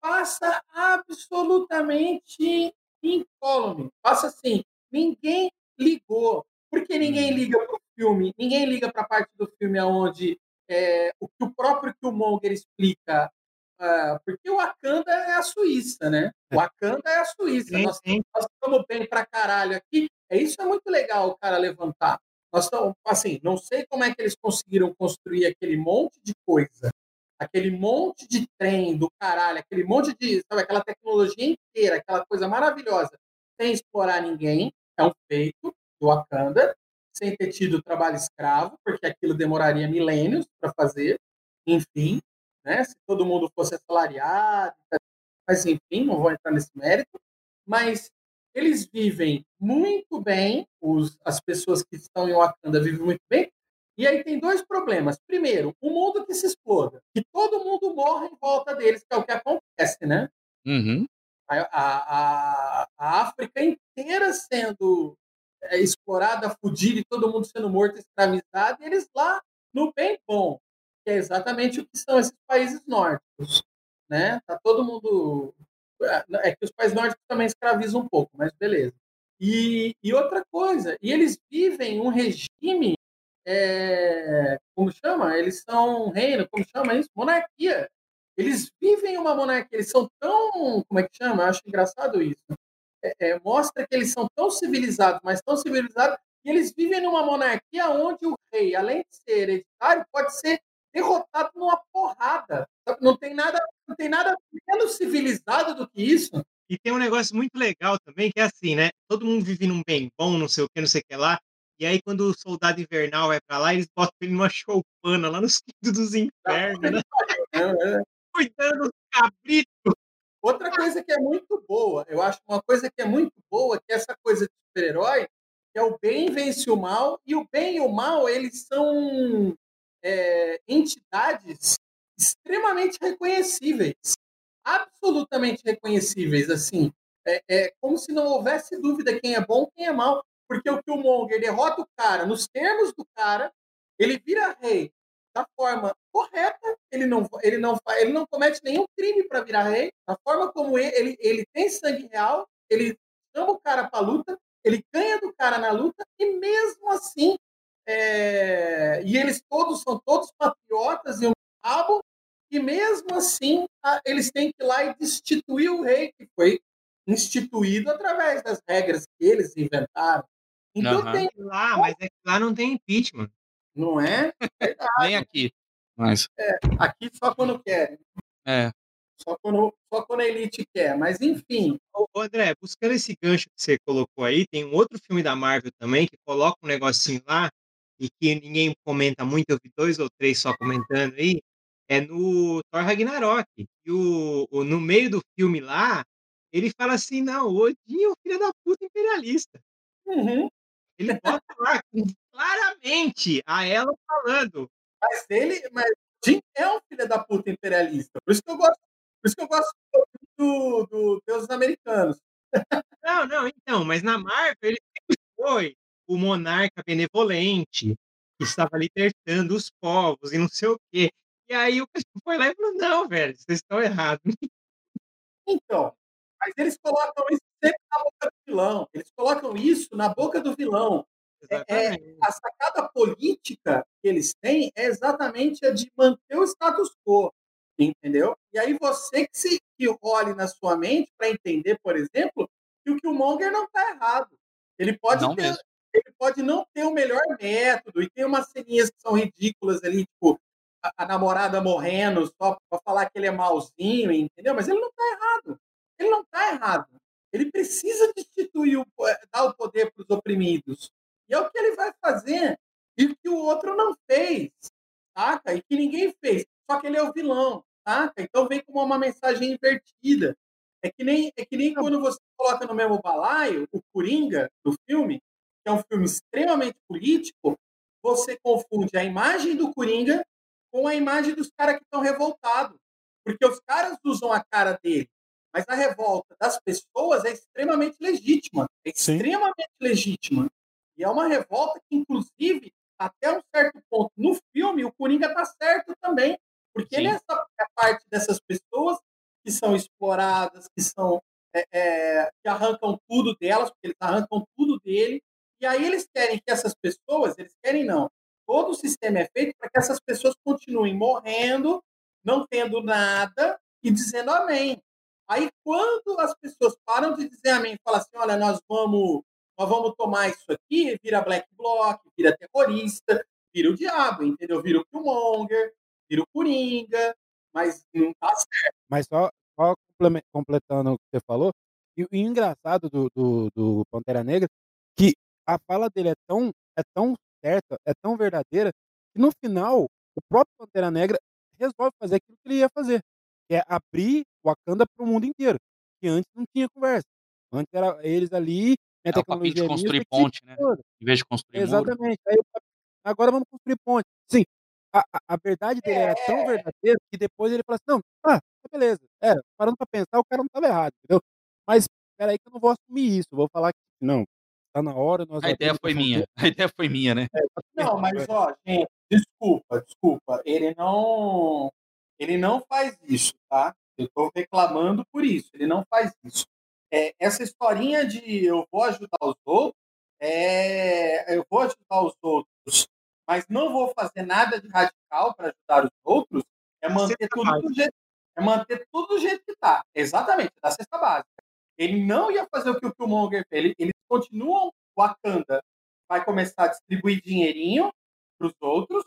E: passa absolutamente incólume. Passa assim, ninguém ligou. Por que ninguém liga para o filme? Ninguém liga para a parte do filme onde é, o que o próprio Killmonger explica ah, porque o Wakanda é a Suíça, né? O Wakanda é a Suíça.
A: Sim,
E: Nós,
A: sim.
E: nós estamos bem pra caralho aqui. É isso é muito legal o cara levantar. Nós estamos, assim, não sei como é que eles conseguiram construir aquele monte de coisa, aquele monte de trem do caralho, aquele monte de, sabe, aquela tecnologia inteira, aquela coisa maravilhosa, sem explorar ninguém. É um feito do Wakanda, sem ter tido trabalho escravo, porque aquilo demoraria milênios para fazer. Enfim, né? Se todo mundo fosse assalariado, mas enfim, não vou entrar nesse mérito. Mas eles vivem muito bem, os, as pessoas que estão em Wakanda vivem muito bem. E aí tem dois problemas. Primeiro, o mundo que se exploda, que todo mundo morre em volta deles, que é o que acontece, né?
C: Uhum.
E: A, a, a, a África inteira sendo é, explorada, fudida, e todo mundo sendo morto, escravizado, e eles lá no bem bom, que é exatamente o que são esses países nórdicos, né? Tá todo mundo é que os países nórdicos também escravizam um pouco, mas beleza. E, e outra coisa, e eles vivem um regime, é, como chama? Eles são um reino, como chama isso? Monarquia. Eles vivem uma monarquia, eles são tão, como é que chama? Eu acho engraçado isso. É, é, mostra que eles são tão civilizados, mas tão civilizados, que eles vivem numa monarquia onde o rei, além de ser hereditário, pode ser derrotado numa porrada. Não tem nada, não tem nada menos civilizado do que isso.
A: E tem um negócio muito legal também, que é assim, né? Todo mundo vive num bem bom, não sei o que, não sei o que lá. E aí, quando o soldado invernal vai pra lá, eles botam ele numa choupana lá nos quintos dos infernos, né? <laughs> Cuidando dos cabritos.
E: Outra coisa que é muito boa, eu acho uma coisa que é muito boa, que é essa coisa de super-herói, que é o bem vence o mal, e o bem e o mal, eles são é, entidades extremamente reconhecíveis, absolutamente reconhecíveis, assim, é, é, como se não houvesse dúvida quem é bom, quem é mal, porque o Killmonger derrota o cara nos termos do cara, ele vira rei da forma correta, ele não, ele não, ele não comete nenhum crime para virar rei, da forma como ele, ele, ele tem sangue real, ele chama o cara para luta, ele ganha do cara na luta, e mesmo assim é, e eles todos são todos patriotas e um rabo, e mesmo assim a, eles têm que ir lá e destituir o rei que foi instituído através das regras que eles inventaram. Então
C: Aham.
E: tem
A: Lá, mas é que lá não tem impeachment.
E: não é? <laughs>
C: Nem aqui. Mas,
E: Aqui só quando querem,
C: é.
E: só quando, só quando a elite quer. Mas enfim,
A: ô, André, buscando esse gancho que você colocou aí, tem um outro filme da Marvel também que coloca um negocinho lá e que ninguém comenta muito, eu vi dois ou três só comentando aí, é no Thor Ragnarok. E o, o- no meio do filme lá, ele fala assim, não, o Odin é o filho da puta imperialista.
E: uhum.
A: Ele bota lá claramente a ela falando.
E: mas ele, mas Jim é um filho da puta imperialista. Por isso que eu gosto isso que eu gosto do, do Deus Americanos.
A: Não, não, então, mas na Marvel ele sempre foi o monarca benevolente, que estava libertando os povos e não sei o quê. E aí o pessoal foi lá e falou: "Não, velho, vocês estão errados".
E: Então, mas eles colocam isso sempre na boca do vilão. Eles colocam isso na boca do vilão. É, é, a sacada política que eles têm é exatamente a de manter o status quo, entendeu? E aí você que se que olhe na sua mente para entender, por exemplo, que o Killmonger não está errado. Ele pode
C: Não
E: ter,
C: mesmo.
E: Ele pode não ter o melhor método e tem umas ceninhas que são ridículas ali, tipo a, a namorada morrendo só para falar que ele é malzinho, entendeu? Mas ele não está errado. Ele não está errado. Ele precisa destituir, o, dar o poder para os oprimidos. E é o que ele vai fazer. E que o outro não fez, saca? E que ninguém fez. Só que ele é o vilão, saca? Então vem como uma mensagem invertida. É que nem, é que nem quando você coloca no mesmo balaio o Coringa do filme, que é um filme extremamente político, você confunde a imagem do Coringa com a imagem dos caras que estão revoltados. Porque os caras usam a cara dele, mas a revolta das pessoas é extremamente legítima. É
D: Sim.
E: extremamente legítima. E é uma revolta que, inclusive, até um certo ponto no filme, o Coringa tá certo também. Porque
C: Sim.
E: ele é essa é parte dessas pessoas que são exploradas, que são é, é, que arrancam tudo delas, porque eles arrancam tudo dele. E aí eles querem que essas pessoas, eles querem não. Todo o sistema é feito para que essas pessoas continuem morrendo, não tendo nada e dizendo amém. Aí quando as pessoas param de dizer amém, e falam assim, olha, nós vamos, nós vamos tomar isso aqui, vira black bloc, vira terrorista, vira o diabo, entendeu? Vira o Killmonger, vira o Coringa, mas não tá certo.
D: Mas só, só completando o que você falou, e o engraçado do, do, do Pantera Negra, que a fala dele é tão, é tão certa, é tão verdadeira, que no final, o próprio Pantera Negra resolve fazer aquilo que ele ia fazer, que é abrir Wakanda para o mundo inteiro, que antes não tinha conversa. Antes era eles ali,
C: É o papinho de construir ponte, né?
D: toda.
C: Em vez de construir.
D: Exatamente. Aí, o agora vamos construir ponte. Sim, a, a, a verdade dele era tão verdadeira que depois ele falou assim: não, ah, tá beleza. Era, parando pra pensar, o cara não estava errado, entendeu? Mas peraí que eu não vou assumir isso. Vou falar que não, tá na hora, nós
C: A ideia foi minha.
D: fronteira. <laughs>
C: A ideia foi minha, né?
E: Não, mas ó, gente, desculpa, desculpa. Ele não, ele não faz isso, tá? Eu estou reclamando por isso. Ele não faz isso. É, essa historinha de eu vou ajudar os outros, é, eu vou ajudar os outros, mas não vou fazer nada de radical para ajudar os outros, é manter tudo do jeito, é manter tudo do jeito que tá. Exatamente, da cesta básica. Ele não ia fazer o que o Killmonger fez. Ele, eles continuam Wakanda vai começar a distribuir dinheirinho para os outros,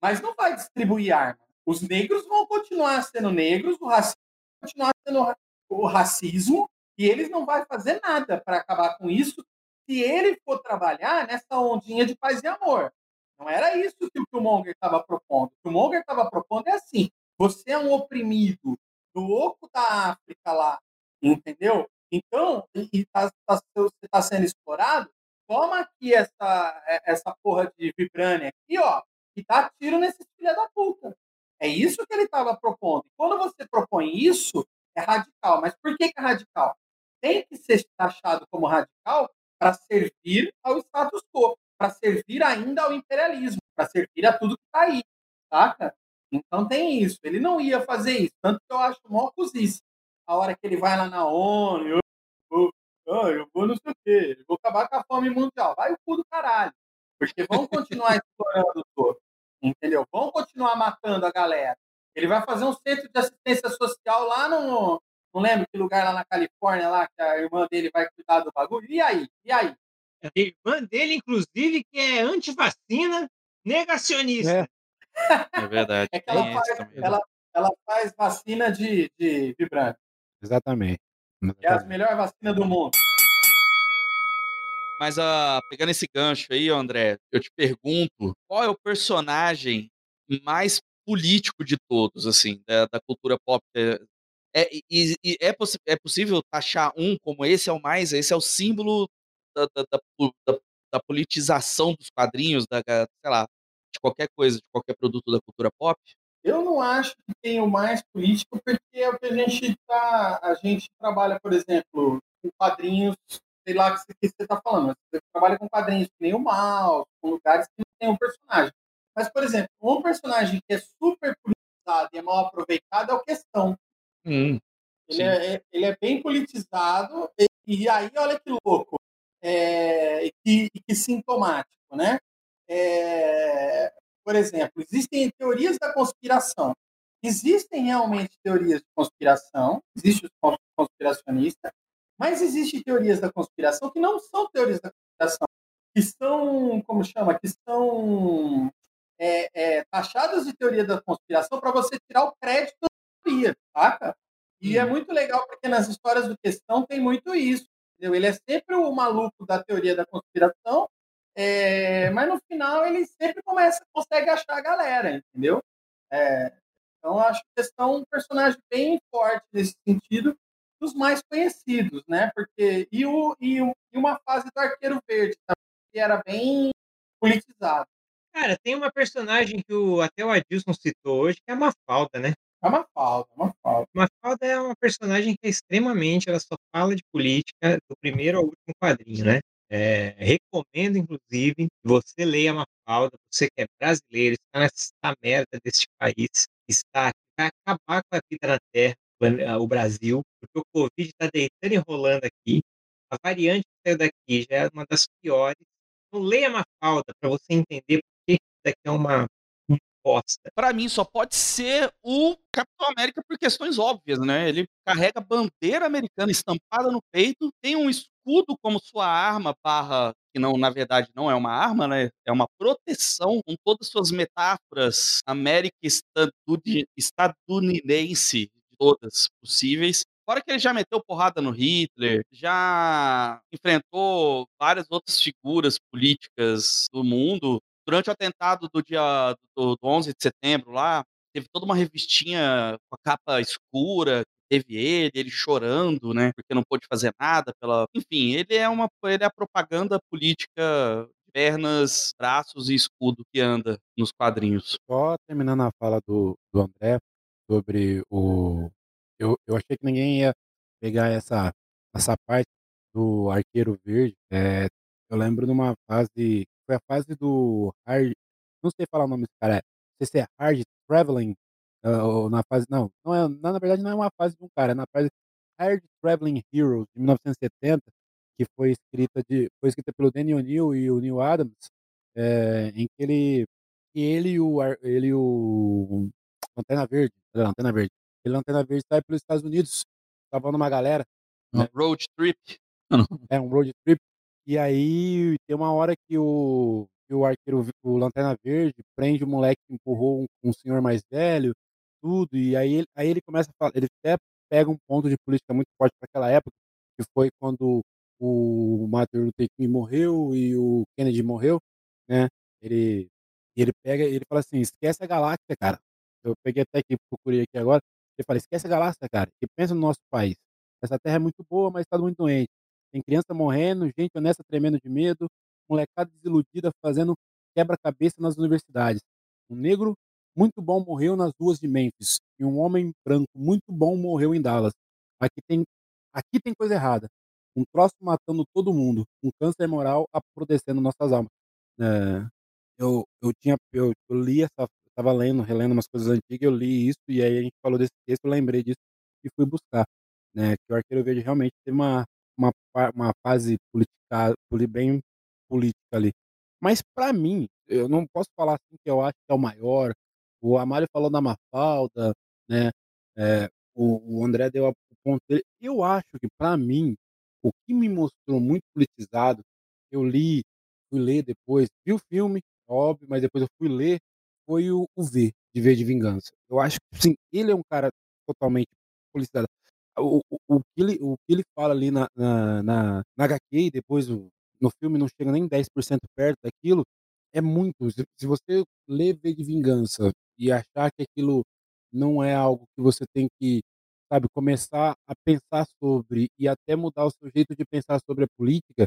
E: mas não vai distribuir arma. Os negros vão continuar sendo negros, o racismo vai continuar sendo o racismo, e eles não vai fazer nada para acabar com isso se ele for trabalhar nessa ondinha de paz e amor. Não era isso que o Killmonger estava propondo. O Killmonger estava propondo é assim: você é um oprimido do oco da África lá, entendeu? Então, e, tá, tá- você está sendo explorado, toma aqui essa, essa porra de vibrânia aqui, ó, e dá tiro nesses filha da puta. É isso que ele estava propondo. Quando você propõe isso, é radical. Mas por que, que é radical? Tem que ser taxado como radical para servir ao status quo, para servir ainda ao imperialismo, para servir a tudo que está aí, saca? Então tem isso. Ele não ia fazer isso. Tanto que eu acho mó cozice. A hora que ele vai lá na ONU, eu vou, ah, eu vou não sei o quê, eu vou acabar com a fome mundial. Vai o cu do caralho. Porque vão continuar explorando todo. Entendeu? Vão continuar matando a galera. Ele vai fazer um centro de assistência social lá no. Não lembro que lugar lá na Califórnia, lá, que a irmã dele vai cuidar do bagulho. E aí? E aí?
A: A irmã dele, inclusive, que é antivacina, negacionista.
D: É,
C: É verdade. <laughs>
E: É que ela
C: esse
E: faz, ela, ela faz vacina de, de vibrante.
D: Exatamente.
E: É a melhor vacina do mundo.
C: Mas ah, pegando esse gancho aí, André, eu te pergunto, qual é o personagem mais político de todos, assim, da, da cultura pop? É, é, e- e é, possi- é possível taxar um como esse é o mais, esse é o símbolo da, da, da po- da- da politização dos quadrinhos, da, da- sei lá, de qualquer coisa, de qualquer produto da cultura pop?
E: Eu não acho que tem o mais político, porque é o que a gente tá. A gente trabalha, por exemplo, com quadrinhos, sei lá o que você está falando, você trabalha com quadrinhos que nem o mal, com lugares que não tem um personagem. Mas, por exemplo, um personagem que é super politizado e é mal aproveitado é o Questão.
C: Hum,
E: Ele é, ele é bem politizado, e, e aí, olha que louco, é, e que, e que sintomático, né? É, por exemplo, existem teorias da conspiração. Existem realmente teorias de conspiração, existe o conspiracionista, mas existem teorias da conspiração que não são teorias da conspiração, que são, como chama, que são é, é, taxadas de teoria da conspiração para você tirar o crédito da teoria, saca? E é muito legal porque nas histórias do Questão tem muito isso. Entendeu? Ele é sempre o maluco da teoria da conspiração, é, mas no final ele sempre começa, consegue achar a galera, entendeu? É, então acho que Questão é um personagem bem forte nesse sentido, dos mais conhecidos, né? Porque e, o, e, o, e uma fase do Arqueiro Verde também, que era bem politizado.
A: Cara, tem uma personagem que o, até o Adilson citou hoje, que é a Mafalda, né?
E: É uma falta, uma falta.
A: Mafalda é uma personagem que é extremamente, ela só fala de política do primeiro ao último quadrinho, né? É, recomendo, inclusive, que você leia Mafalda, você que é brasileiro, está nessa merda deste país, está vai acabar com a vida na Terra, o Brasil, porque o Covid está deitando e rolando aqui. A variante que saiu daqui já é uma das piores. Então, leia Mafalda para você entender por que isso daqui é uma
C: Pra mim, só pode ser o Capitão América por questões óbvias, né? Ele carrega bandeira americana estampada no peito, tem um escudo como sua arma barra que não, na verdade, não é uma arma, né? É uma proteção com todas as suas metáforas América estaduni- estadunidense, todas possíveis. Fora que ele já meteu porrada no Hitler, já enfrentou várias outras figuras políticas do mundo. Durante o atentado do dia do, do 11 de setembro lá, teve toda uma revistinha com a capa escura, teve ele, ele chorando, né, porque não pôde fazer nada pela, enfim, ele é uma ele é a propaganda política de pernas, braços e escudo que anda nos quadrinhos.
D: Só terminando a fala do, do André sobre o. Eu, eu achei que ninguém ia pegar essa, essa parte do Arqueiro Verde. É, eu lembro numa fase. Foi a fase do Hard. Não sei falar o nome desse cara. é, Não sei se é Hard Traveling. ah, ou na fase. Não, não é, na, na verdade não é uma fase de um cara, é na fase Hard Traveling Heroes, de 1970, que foi escrita, de, foi escrita pelo Danny O'Neill e o Neil Adams, é, em que ele que ele e o, ele o Lanterna Verde, não, Lanterna Verde, ele Lanterna Verde sai pelos Estados Unidos, tava numa galera,
C: No Road Trip.
D: é um road trip, e aí tem uma hora que o, que o arqueiro, o Lanterna Verde prende o moleque que empurrou um, um senhor mais velho, tudo, e aí aí ele começa a falar, ele até pega um ponto de política muito forte para aquela época, que foi quando o Martin Luther King morreu e o Kennedy morreu, né? Ele ele pega ele fala assim: esquece a galáxia, cara. Eu peguei até aqui, procurei aqui agora. Ele fala: esquece a galáxia, cara. E pensa no nosso país. Essa terra é muito boa, mas está muito doente. Tem criança morrendo, gente honesta tremendo de medo, molecada desiludida fazendo quebra-cabeça nas universidades. Um negro muito bom morreu nas ruas de Memphis e um homem branco muito bom morreu em Dallas. Aqui tem, aqui tem coisa errada. Um troço matando todo mundo, um câncer moral apodrecendo nossas almas. É, eu, eu tinha, eu, eu li essa, estava lendo, relendo umas coisas antigas, eu li isso e aí a gente falou desse texto, eu lembrei disso e fui buscar, né? Que o Arqueiro Verde realmente teve uma uma, uma fase política, bem política ali. Mas para mim, eu não posso falar assim que eu acho que é o maior. O Amário falou da Mafalda, né? É, o, o André deu o ponto dele. Eu acho que para mim, o que me mostrou muito politizado, eu li, fui ler depois, vi o filme, óbvio, mas depois eu fui ler, foi o, o V, de V de Vingança. Eu acho que, sim, ele é um cara totalmente politizado. O, o, o, que, ele, o que ele fala ali na, na, na, na HQ e depois o, no filme não chega nem 10% perto daquilo, é muito. Se, você ler V de Vingança e achar que aquilo não é algo que você tem que, sabe, começar a pensar sobre e até mudar o seu jeito de pensar sobre a política,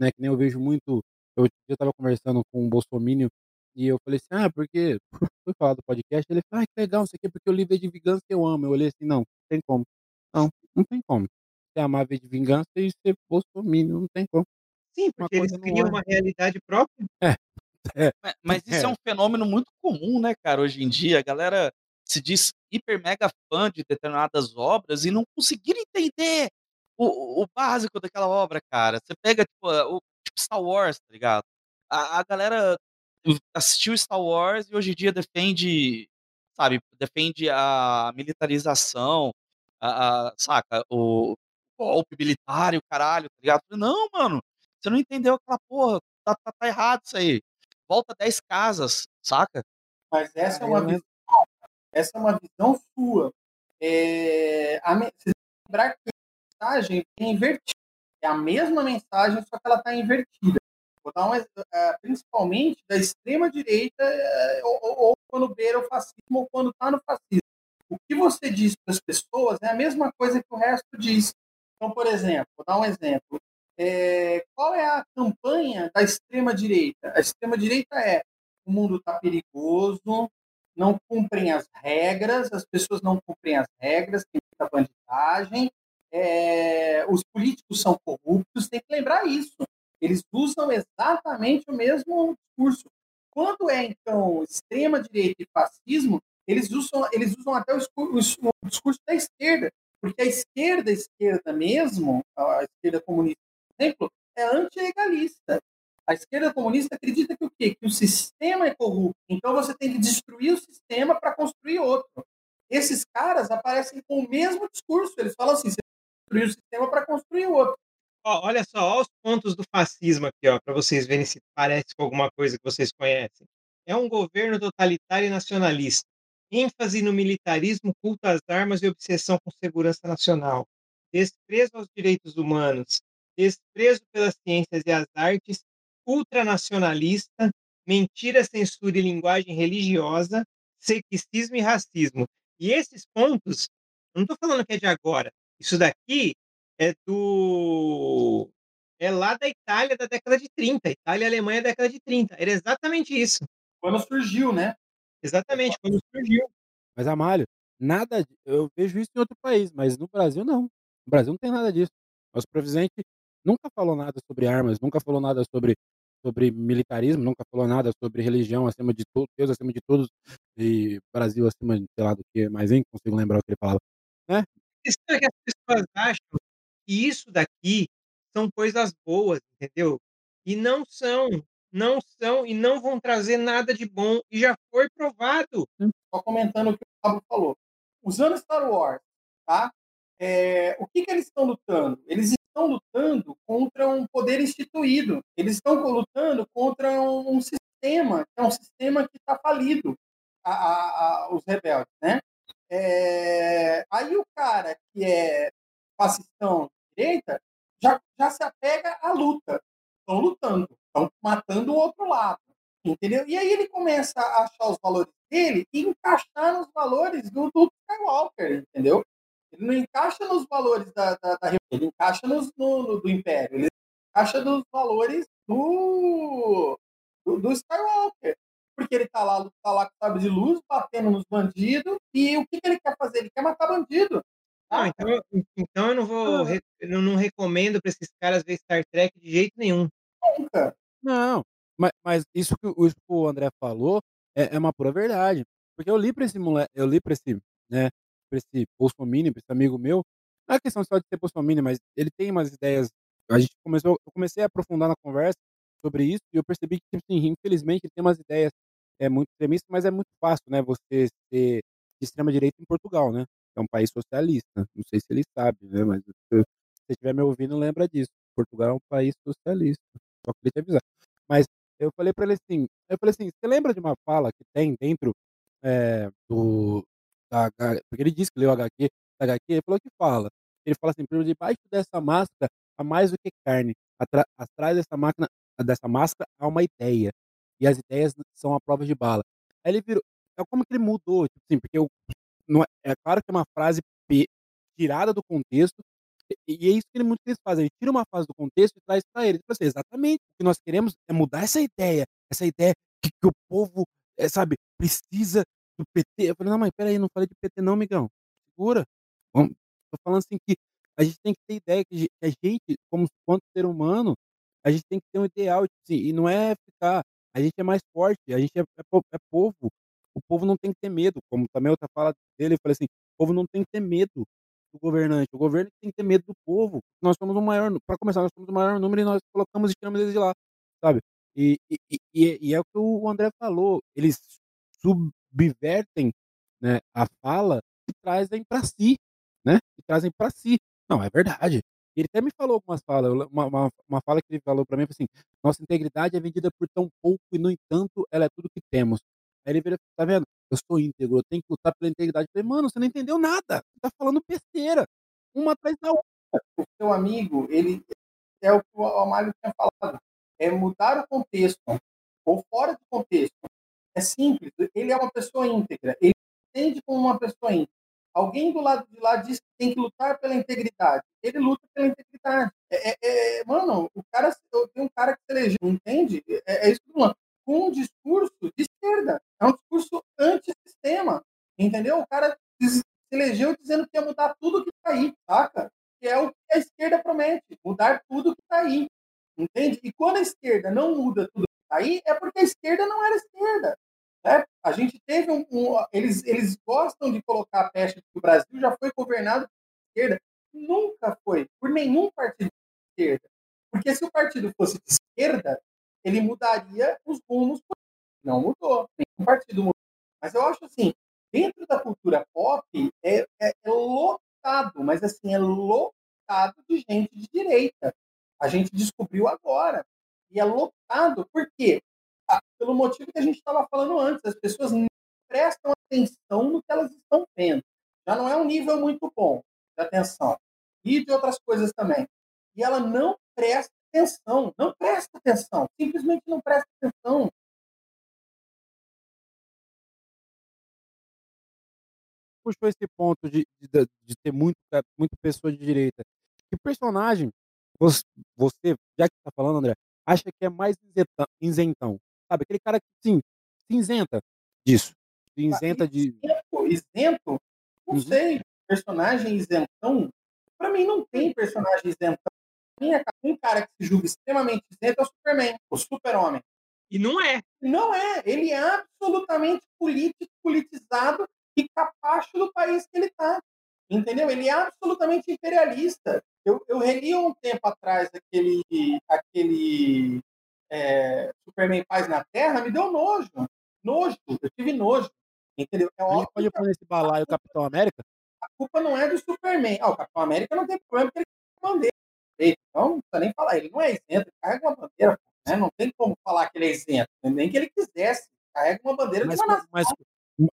D: né? Que nem eu vejo muito. Eu já estava conversando com um bolsominion E eu falei assim: "Ah, porque" <laughs> fui falar do podcast, ele falou: "Ai, que legal, não sei o quê, porque o livro é de vingança eu amo". Eu olhei assim: "Não, não tem como. Não, não tem como. Você amar V de Vingança e ser bolsominion, não tem como".
A: Sim,
D: Uma
A: porque eles criam
D: é
A: uma realidade própria.
D: É. É.
C: Ma mas <laughs> isso é
D: É.
C: um fenômeno muito comum, né, cara, hoje em dia, a galera se diz hiper mega fã de determinadas obras e não conseguir entender o o básico daquela obra, cara. Você pega, tipo, o tipo Star Wars, tá ligado? A a galera assistiu Star Wars e hoje em dia defende, sabe, defende a militarização, a a saca, o golpe militar e o caralho, tá ligado? Não, mano, você não entendeu aquela porra, tá tá tá errado isso aí. Volta 10 casas, saca?
E: Mas essa é uma
D: eu
E: visão essa é uma visão sua. Eh, a que lembrar que a mensagem é invertida. É a mesma mensagem, só que ela está invertida. Vou dar um ex eh, principalmente da extrema direita, eh, ou ou ou quando beira o fascismo ou quando está no fascismo. O que você diz para as pessoas é a mesma coisa que o resto diz. Então, por exemplo, vou dar um exemplo. Eh, qual é a campanha da extrema direita? A extrema direita é: "O mundo está perigoso, não cumprem as regras, as pessoas não cumprem as regras, tem muita bandidagem, eh, os políticos são corruptos", tem que lembrar isso. Eles usam exatamente o mesmo discurso. Quando é, então, extrema direita e fascismo, eles usam eles usam até o escu o discurso da esquerda, porque a esquerda, a esquerda mesmo, a esquerda comunista, por exemplo, é anti-legalista. A esquerda comunista acredita que o quê? Que o sistema é corrupto, então você tem que destruir o sistema para construir outro. Esses caras aparecem com o mesmo discurso, eles falam assim: "Você destruir o sistema para construir outro".
A: Ó, olha só, ó os pontos do fascismo aqui, ó, pra vocês verem se parece com alguma coisa que vocês conhecem. É um governo totalitário e nacionalista. Ênfase no militarismo, culto às armas e obsessão com segurança nacional. Desprezo aos direitos humanos, desprezo pelas ciências e as artes, ultranacionalista, mentira, censura e linguagem religiosa, sexismo e racismo. E esses pontos, eu não tô falando que é de agora, isso daqui é do é lá da Itália da década de 30, Itália e Alemanha década de 30, era exatamente isso.
E: Quando surgiu, né?
A: Exatamente, quando surgiu.
D: Mas Amália, nada eu vejo isso em outro país, mas no Brasil não. No Brasil não tem nada disso. Nosso presidente nunca falou nada sobre armas, nunca falou nada sobre sobre militarismo, nunca falou nada sobre religião acima de tudo, Deus acima de todos, e Brasil acima de sei lá do que mais, nem consigo lembrar o que ele falava, né?
A: A questão é que as pessoas acham que isso daqui são coisas boas, entendeu? E não são, não são e não vão trazer nada de bom, e já foi provado.
E: Só comentando o que o Pablo falou. Usando Star Wars, tá? Eh, o que que eles estão lutando? Eles estão lutando contra um poder instituído. Eles estão lutando contra um sistema, que é um sistema que está falido, a a a os rebeldes, né? Eh, aí o cara que é fascistão de direita, já já se apega à luta. Estão lutando, estão matando o outro lado, entendeu? E aí ele começa a achar os valores dele e encaixar nos valores do do Skywalker, entendeu? Ele não encaixa nos valores da da da ele encaixa nos no no do Império, ele encaixa nos valores do do do Skywalker. Porque ele tá lá tá lá com sabre de luz, batendo nos bandido, e o que que ele quer fazer? Ele quer matar bandido.
A: Ah, então eu então eu não vou re eu não recomendo para esses caras ver Star Trek de jeito nenhum.
E: Nunca.
D: Não, ma mas isso que o isso que o André falou é é uma pura verdade, porque eu li pra esse mole eu li pra esse, né, pra esse bolsominion, pra esse amigo meu, não é questão só de ser bolsominion, mas ele tem umas ideias a gente começou eu comecei a aprofundar na conversa sobre isso, e eu percebi que, tipo assim, infelizmente ele tem umas ideias, eh, muito extremistas, mas é muito fácil, né, você ser de extrema direita em Portugal, né, é um país socialista, não sei se ele sabe, né, mas se você estiver me ouvindo lembra disso, Portugal é um país socialista, só queria te avisar. Mas eu falei pra ele assim eu falei assim: "Você lembra de uma fala que tem dentro, eh, do da H" porque ele disse que leu HQ, da HQ, ele falou que fala, ele fala assim: "Por debaixo dessa máscara há mais do que carne, atra atrás dessa máquina dessa máscara há uma ideia, e as ideias são à prova de bala". Aí ele virou é como que ele mudou, tipo assim, porque eu não é é claro que é uma frase tirada do contexto, e é isso que ele muitas vezes faz, ele tira uma frase do contexto e traz pra ele, tipo assim: "Exatamente, o que nós queremos é mudar essa ideia, essa ideia que, que o povo, é, sabe, precisa do PT. Eu falei, não, mas peraí, não falei de PT não, migão. Segura. Tô falando assim que a gente tem que ter ideia que a gente, como quanto ser humano, a gente tem que ter um ideal, tipo assim, e não é ficar, a gente é mais forte, a gente é, é, é povo. O povo não tem que ter medo, como também outra fala dele, eu falei assim, o povo não tem que ter medo do governante, o governo tem que ter medo do povo. Nós somos o maior, para começar, nós somos o maior número e nós colocamos e tiramos eles de lá, sabe? E, e, e, e é o que o André falou, eles subvertem né, a fala e trazem para si, né? E trazem para si. Não, é verdade. Ele até me falou algumas falas, uma, uma, uma fala que ele falou para mim, assim, nossa integridade é vendida por tão pouco e, no entanto, ela é tudo que temos. Aí ele vira, tá vendo? Eu sou íntegro, eu tenho que lutar pela integridade. Eu falei, mano, você não entendeu nada. Você tá falando besteira. Uma atrás da outra.
E: O seu amigo, ele é o que o Amário tinha falado. É mudar o contexto, ou fora do contexto. É simples. Ele é uma pessoa íntegra. Ele entende como uma pessoa íntegra. Alguém do lado de lá diz que tem que lutar pela integridade. Ele luta pela integridade. É, é, é mano, o cara, tem um cara que se elegeu, entende? É, é isso que eu. Com um discurso de esquerda. É um discurso antissistema. Entendeu? O cara se elegeu dizendo que ia mudar tudo que está aí, saca? Que é o que a esquerda promete, mudar tudo que está aí. Entende? E quando a esquerda não muda tudo que está aí, é porque a esquerda não era esquerda. Né? A gente teve um, um, eles, eles gostam de colocar a pecha que o Brasil já foi governado por esquerda. Nunca foi, por nenhum partido de esquerda. Porque se o partido fosse de esquerda, ele mudaria os rumos. Não mudou, nenhum partido mudou. Mas eu acho assim, dentro da cultura pop, é, é, é lotado, mas assim, é lotado de gente de direita. A gente descobriu agora. E é lotado, por quê? pelo motivo que a gente estava falando antes, as pessoas não prestam atenção no que elas estão vendo. Já não é um nível muito bom de atenção. E de outras coisas também. E ela não presta atenção, não presta atenção, simplesmente não presta atenção.
D: Puxou esse ponto de, de, de ter muito, muito pessoa de direita. Que personagem você, já que está falando, André, acha que é mais isentão? Sabe? Aquele cara que, sim, cinzenta disso. Cinzenta de.
E: Isento? isento? Não uhum. sei. Personagem isentão? Pra mim não tem personagem isentão. Um cara que se julga extremamente isento é o Superman, o super-homem.
A: E não é.
E: Não é. Ele é absolutamente político, politizado e capacho do país que ele está. Entendeu? Ele é absolutamente imperialista. Eu, eu reli um tempo atrás aquele, aquele é, Superman Paz na Terra, me deu nojo. Nojo. Eu tive nojo. Entendeu?
D: É a gente pode pôr nesse balaio o Capitão América?
E: A culpa não é do Superman. Ah, o Capitão América não tem problema porque ele tem bandeira. Então, não precisa nem falar. Ele não é isento, ele carrega uma bandeira. Né? Não tem como falar que ele é isento. Nem que ele quisesse. Carrega uma bandeira
D: mas,
E: de uma
D: mas,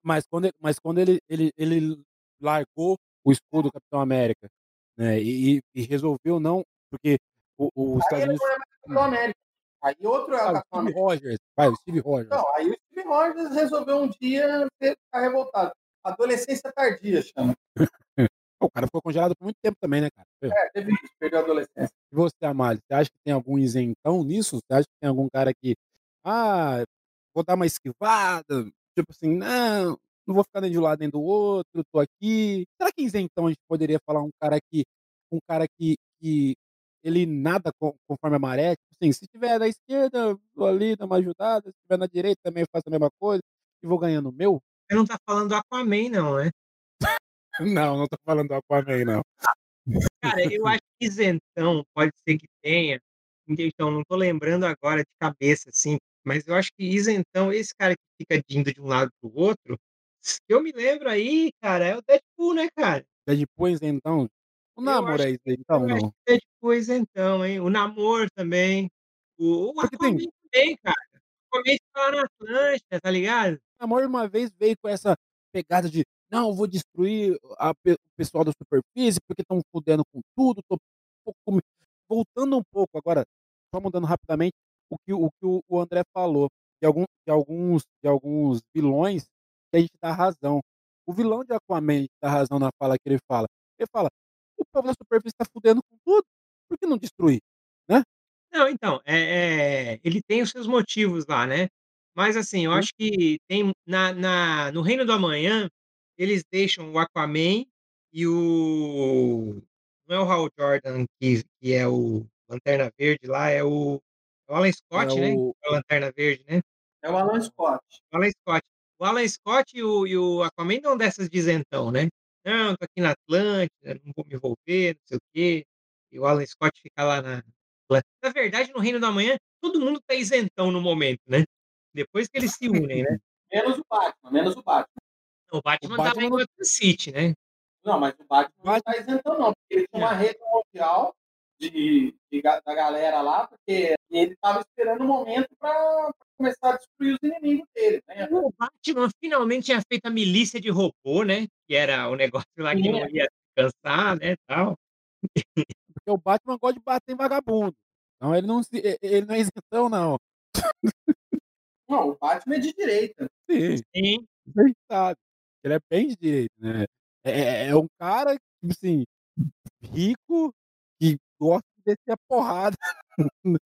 D: mas, quando, ele, mas quando ele, ele, ele largou o escudo do Capitão América né, e, e resolveu não, porque o, o Estados Unidos.
E: É Capitão América. Aí outro é o
D: ah, Steve Rogers. Vai, o Steve Rogers.
E: Não, aí o Steve Rogers resolveu um dia ficar revoltado. Adolescência tardia, chama. <laughs>
D: o cara ficou congelado por muito tempo também, né, cara?
E: É, teve isso, perdeu a adolescência.
D: E você, Amália, você acha que tem algum isentão nisso? Você acha que tem algum cara que, ah, vou dar uma esquivada, tipo assim, não, não vou ficar nem de um lado nem do outro, tô aqui. Será que isentão a gente poderia falar um cara que, um cara que, que ele nada conforme a maré. Tipo assim, se tiver na esquerda, vou ali, dou uma ajudada. Se tiver na direita, também eu faço a mesma coisa e vou ganhando o meu.
A: Você não tá falando do Aquaman, não, né?
D: Não, não tô falando do Aquaman, não.
A: Cara, eu acho que isentão pode ser que tenha. Então, não tô lembrando agora de cabeça, assim, mas eu acho que isentão, esse cara que fica indo de um lado pro outro, eu me lembro aí, cara, é o Deadpool, né, cara?
D: Deadpool isentão? O namoro é isso aí, então,
A: não? É depois então, hein? O namoro também. O, o Aquaman tem... também, cara. O Aquaman tá lá na Atlântica, tá ligado?
D: O namoro uma vez veio com essa pegada de não, vou destruir a, o pessoal da superfície porque estão fudendo com tudo. Tô pouco... Voltando um pouco agora, só mudando rapidamente o que o, que o André falou, de, algum, de, alguns, de alguns vilões que a gente dá razão. O vilão de Aquaman dá razão na fala que ele fala. Ele fala: o povo da superfície está fudendo com tudo. Por que não destruir? Né?
A: Não, então, é, é, ele tem os seus motivos lá, né? Mas, assim, eu
D: Hum.
A: acho que tem na na no Reino do Amanhã, eles deixam o Aquaman e o não é o Hal Jordan que que é o Lanterna Verde lá, é o é o Alan
D: É
A: Scott, né, que
D: o
A: é o Lanterna Verde, né.
E: É o Alan Scott.
A: O Alan Scott. O Alan Scott e o e o Aquaman dão dessas de isentão, né. "Não, tô aqui na Atlântida, não vou me envolver, não sei o quê", e o Alan Scott fica lá na na verdade, no Reino do Amanhã, todo mundo tá isentão no momento, né. Depois que eles se unem, né. <laughs>
E: Menos o Batman, menos o Batman.
A: O
D: O
A: Batman tava
D: Batman
A: em
D: não
A: Gotham City, né.
E: Não, mas o Batman não
D: Batman
E: tá isentão não, porque ele tinha uma rede mundial de de da galera lá, porque ele tava esperando o momento pra pra começar a destruir os inimigos dele, né.
A: O Batman finalmente tinha feito a milícia de robô, né, que era o negócio lá que não ia cansar, né, tal.
D: Porque o Batman gosta de bater em vagabundo. Então ele não se ele não é isentão não.
E: Não, o Batman é de direita.
D: Sim,
A: Sim.
D: gente sabe. Ele é bem de direita, né. É é é um cara, tipo assim, rico, que gosta de descer a porrada <laughs>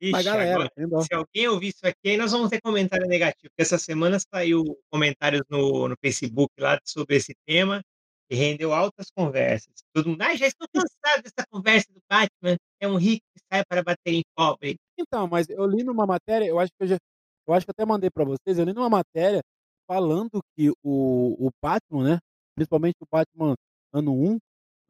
A: Ixi,
D: galera,
A: agora, se alguém ouvir isso aqui, aí nós vamos ter comentário negativo, porque essa semana saiu comentários no no Facebook lá sobre esse tema, e rendeu altas conversas. Todo mundo: "Ai, já estou cansado dessa conversa do Batman, é um rico que sai para bater em pobre".
D: Então, mas eu li numa matéria, eu acho que eu já eu acho que até mandei pra vocês, eu li numa matéria falando que o o Batman, né, principalmente o Batman ano 1,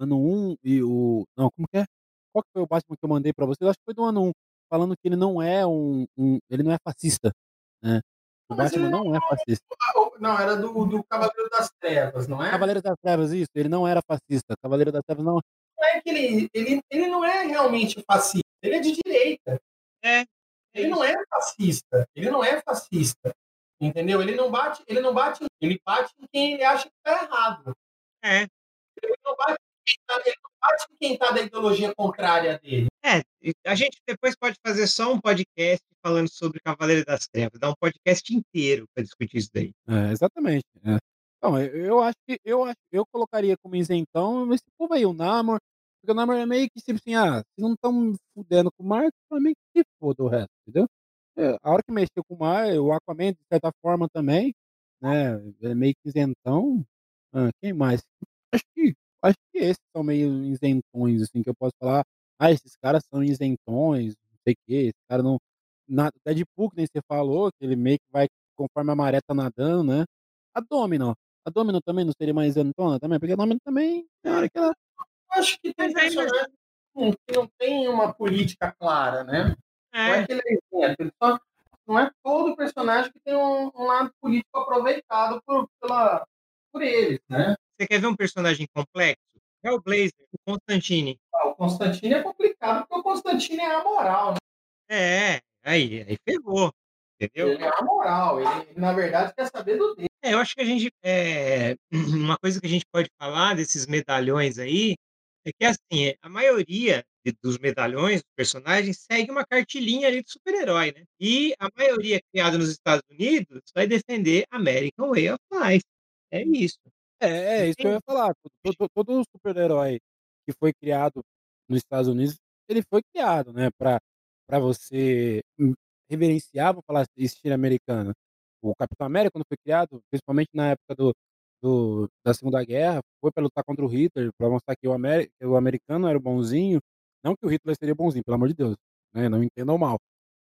D: ano 1 e o não, como que é? Qual que foi o Batman que eu mandei pra vocês? Acho que foi do ano 1, falando que ele não é um um ele não é fascista, né. O
E: mas
D: Batman
E: não
D: não é fascista.
E: Não, era do do Cavaleiro das Trevas, não é?
D: Cavaleiro das Trevas, isso, ele não era fascista. Cavaleiro das Trevas não
E: Não é que ele ele ele não é realmente fascista, ele é de direita.
A: É, é
E: Ele não é fascista, ele não é fascista, entendeu? Ele não bate ele não bate ele bate em quem ele acha que tá errado.
A: É.
E: Ele não bate em quem tá ele não bate em quem tá da ideologia contrária dele.
A: É, a gente depois pode fazer só um podcast falando sobre Cavaleiro das Trevas, dar um podcast inteiro pra discutir isso daí.
D: É, exatamente, é. Não, eu eu acho que eu acho eu colocaria como isentão esse povo aí, o Namor, porque o Namor é meio que tipo assim: "Ah, se não estão fudendo com o mar, pra mim que se foda o resto", entendeu. É, a hora que mexeu com o mar, o Aquaman de certa forma também, né, é meio que isentão. Hã, quem mais? Acho que acho que esses são meio isentões, assim, que eu posso falar: "Ah, esses caras são isentões, não sei o quê, esse cara não" na Deadpool, que nem você falou, que ele meio que vai conforme a maré tá nadando, né. A Domino, a Domino também não seria mais isentona também? Porque a Domino também tem hora que ela
E: acho que tem personagens que não tem uma política clara, né. Não
A: É,
E: é que ele é isento, ele só não é todo personagem que tem um um lado político aproveitado por pela por eles, né.
A: você quer ver um personagem complexo? Hellblazer, o Constantine.
E: Ah, o Constantine é complicado, porque o Constantine é amoral, né.
A: É, aí aí ferrou, entendeu?
E: Ele é amoral, ele na verdade quer saber do dele.
A: É, eu acho que a gente, eh, <clears throat> uma coisa que a gente pode falar desses medalhões aí, é que assim, a maioria de dos medalhões, dos personagens, segue uma cartilinha ali de super-herói, né. E a maioria criada nos Estados Unidos vai defender American Way of Life. É isso.
D: é, é isso que eu ia falar, to to todo super-herói que foi criado nos Estados Unidos, ele foi criado, né, pra pra você, reverenciar, vamos falar assim, estilo americano. O Capitão América quando foi criado, principalmente na época do do da Segunda Guerra, foi pra lutar contra o Hitler, pra mostrar que o ameri o americano era o bonzinho, não que o Hitler seria bonzinho, pelo amor de Deus, né, não entendam mal,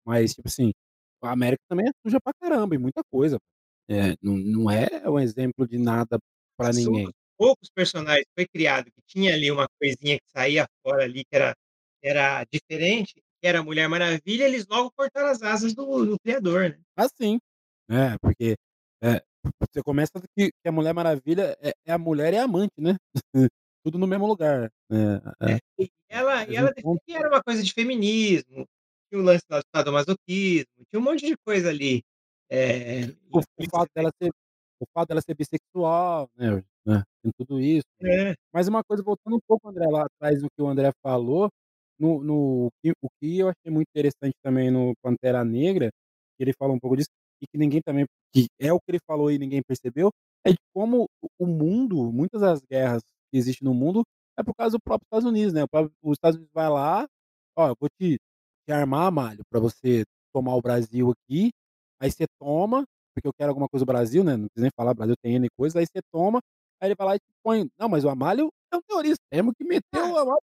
D: mas tipo assim, a América também é suja pra caramba em muita coisa. É, não não é um exemplo de nada pra
A: São
D: ninguém.
A: os poucos personagens foi criado, que tinha ali uma coisinha que saía fora ali, que era era diferente, que era a Mulher Maravilha, eles logo cortaram as asas do do criador, né.
D: Ah, sim. É, porque, eh, você começa que que a Mulher Maravilha é é a mulher e a amante, né. <laughs> Tudo no mesmo lugar. É, é.
A: É, e ela e ela defendia era uma coisa de feminismo, tinha o lance do sadomasoquismo, tinha um monte de coisa ali, eh,
D: o o fato dela ser o fato dela ser bissexual, né, né, tem tudo isso.
A: É.
D: Mas uma coisa, voltando um pouco, André, lá atrás no que o André falou, no no que o que eu achei muito interessante também no Pantera Negra, que ele falou um pouco disso, e que ninguém também que é o que ele falou e ninguém percebeu, é de como o o mundo, muitas das guerras que existem no mundo, é por causa do próprio Estados Unidos, né, os Estados Unidos vai lá: "Ó, eu vou te te armar, malho, pra você tomar o Brasil aqui, aí você toma, porque eu quero alguma coisa do Brasil, né, não precisa nem falar, Brasil tem N coisa, aí você toma, aí ele vai lá e te põe. Não, mas o Amalho é um terrorista, temos que meter o Amalho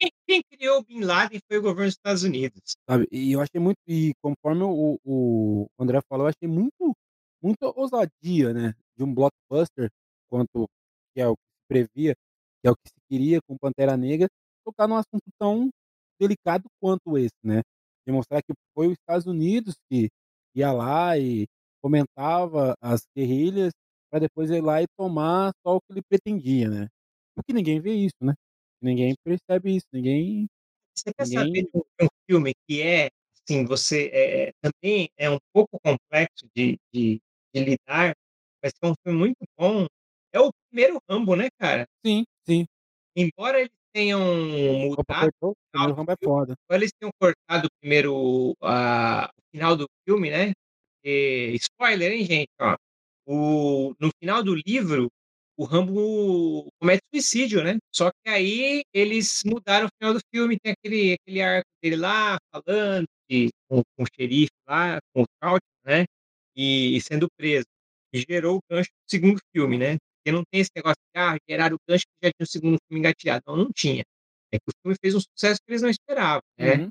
A: Quem quem criou o Bin Laden foi o governo dos Estados Unidos.
D: Sabe, e eu achei muito e conforme o o André falou, eu achei muito muita ousadia, né, de um blockbuster, quanto que é o previa, que é o que se queria com Pantera Negra, tocar num assunto tão delicado quanto esse, né. De mostrar que foi os Estados Unidos que ia lá e fomentava as guerrilhas, pra depois ir lá e tomar só o que ele pretendia, né. Só que ninguém vê isso, né. Ninguém percebe isso, ninguém
A: Você quer saber
D: ninguém
A: de um de um filme que é, assim, você, eh eh, também é um pouco complexo de de de lidar, mas é um filme muito bom, é o primeiro Rambo, né, cara.
D: Sim, sim.
A: Embora eles tenham
D: Opa,
A: mudado
D: cortou? O
A: do
D: Rambo é foda.
A: embora eles tenham cortado o primeiro a o final do filme, né, eh, spoiler, hein, gente, ó, o no final do livro, o Rambo comete suicídio, né. Só que aí eles mudaram o final do filme, tem aquele aquele arco dele lá, falando que com com o xerife lá, com o Traut, né, e e sendo preso. E gerou o gancho para o segundo filme, né. Porque não tem esse negócio de: "Ah, geraram o gancho porque já tinha o segundo filme engatilhado", não, não tinha. É que o filme fez um sucesso que eles não esperavam, né.
D: Uhum.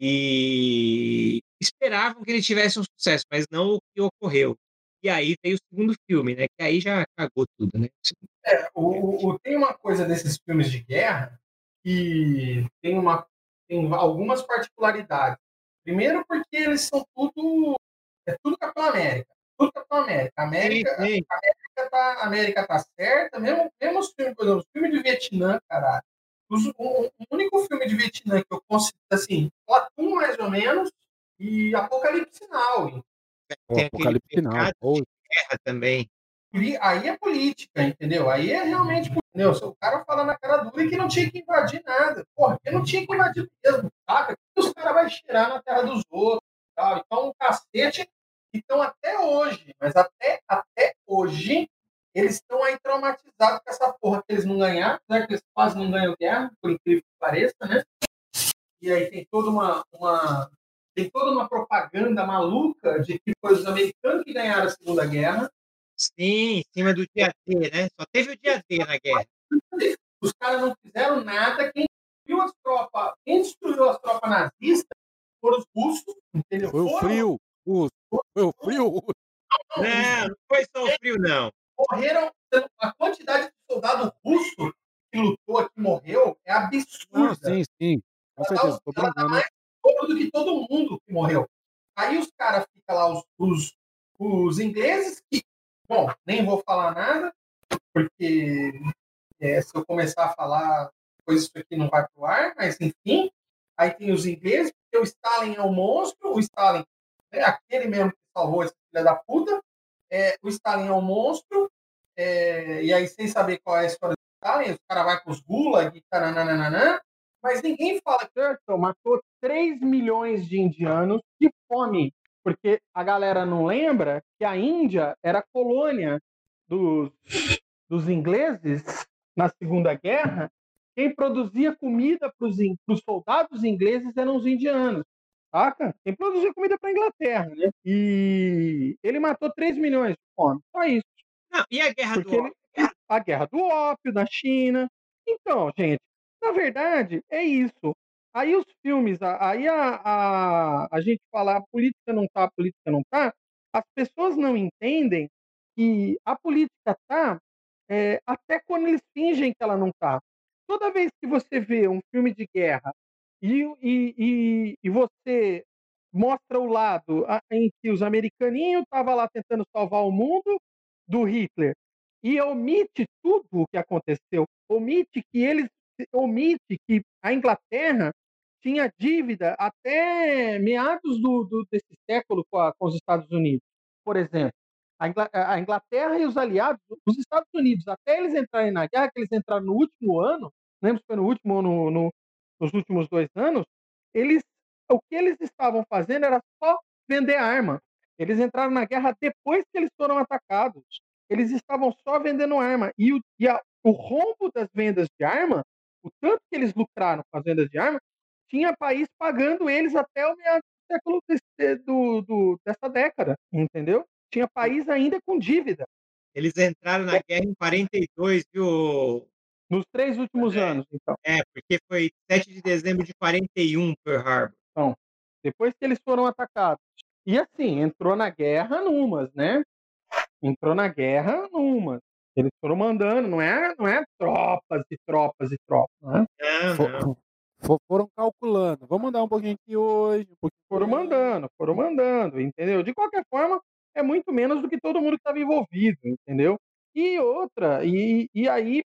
A: E esperavam que ele tivesse um sucesso, mas não o que ocorreu. E aí veio o segundo filme, né, que aí já cagou tudo, né.
E: É, o o tem uma coisa desses filmes de guerra, que tem uma tem algumas particularidades. Primeiro porque eles são tudo é tudo Capitão América, tudo Capitão América.
A: Sim,
E: América
A: sim.
E: América tá América tá certa, mesmo mesmo os filmes, por exemplo, os filme de Vietnã, caralho, os o o único filme de Vietnã que eu considero assim, Platoon mais ou menos, e Apocalipse Now.
A: Tem
D: Apocalipse Now,
A: de Guerra também.
E: Aí é política, entendeu? Aí é realmente, entendeu? Se o cara fala na cara dura que não tinha que invadir nada. Porra, porque não tinha que invadir mesmo, saca? Os caras vão cheirar na terra dos outros tal. Então, o cacete. Então, até hoje, mas até, até hoje, eles estão aí traumatizados com essa porra que eles não ganharam, né? Que eles quase não ganham guerra, por incrível que pareça, né? E aí tem toda uma, uma tem toda uma propaganda maluca de que foi os americanos que ganharam a Segunda Guerra.
A: Sim, em cima do dia D, né, só teve o dia D na guerra.
E: Os caras não fizeram nada, quem destruiu as tropas, quem destruiu as tropas nazistas foram os russos, entendeu?
D: Foi o
E: Foram,
D: frio, o foi o frio.
A: Não, não foi só o frio não.
E: morreram, a quantidade de soldado russo que lutou aqui morreu é
D: Não,
E: absurda.
D: sim, sim. Com
E: Ela
D: certeza,
E: tá,
D: tô
E: ela tá
D: brincando.
E: mais dobro do que todo mundo que morreu. Aí os caras ficam lá, os, os, os ingleses, que, bom, nem vou falar nada, porque é, se eu começar a falar, depois isso aqui não vai pro ar, mas enfim. Aí tem os ingleses, porque o Stalin é um monstro, o Stalin é aquele mesmo que salvou esse filho da puta, é, o Stalin é um monstro, é, e aí sem saber qual é a história do Stalin, os caras vão com os gulag, e tarananana, mas ninguém fala que Churchill matou 3 milhões de indianos de fome, porque a galera não lembra que a Índia era colônia dos, dos ingleses na Segunda Guerra. Quem produzia comida para os soldados ingleses eram os indianos. Saca? Quem produzia comida para a Inglaterra, né? E ele matou 3 milhões de fome. Só isso.
A: Não, e a guerra
E: Porque
A: do
E: ele,
A: ópio?
E: a guerra do ópio na China. Então, gente, na verdade, é isso. Aí os filmes, aí a, a, a gente fala a política não tá, a política não tá, as pessoas não entendem que a política tá é, até quando eles fingem que ela não tá. Toda vez que você vê um filme de guerra e, e, e, e você mostra o lado em que os americaninhos estavam lá tentando salvar o mundo do Hitler e omite tudo o que aconteceu, omite que eles omite que a Inglaterra tinha dívida até meados do, do- desse século com, a- com os Estados Unidos, por exemplo. A Ingla- a Inglaterra e os aliados, os Estados Unidos, até eles entrarem na guerra, que eles entraram no último ano, lembro se foi no último ou no, no- nos últimos dois anos, eles, o que eles estavam fazendo era só vender arma. Eles entraram na guerra depois que eles foram atacados. Eles estavam só vendendo arma. E, o, e a- o rombo das vendas de arma, o tanto que eles lucraram com as vendas de arma, tinha país pagando eles até o meados século desse, do, do, dessa década, entendeu? Tinha país ainda com dívida.
A: Eles entraram na guerra em 42, viu?
E: Nos três últimos
A: é,
E: anos, então.
A: É, porque foi 7 de dezembro de 41 Pearl Harbor.
E: Então, depois que eles foram atacados. E assim, entrou na guerra numas, né? Entrou na guerra numas. Eles foram mandando, não é, não é tropas e tropas e tropas, né?
A: Não,
D: não. foram calculando. Vamos mandar um pouquinho aqui hoje. Um pouquinho
E: foram mandando, foram mandando, entendeu? De qualquer forma, é muito menos do que todo mundo que estava envolvido, entendeu? E outra, e, e aí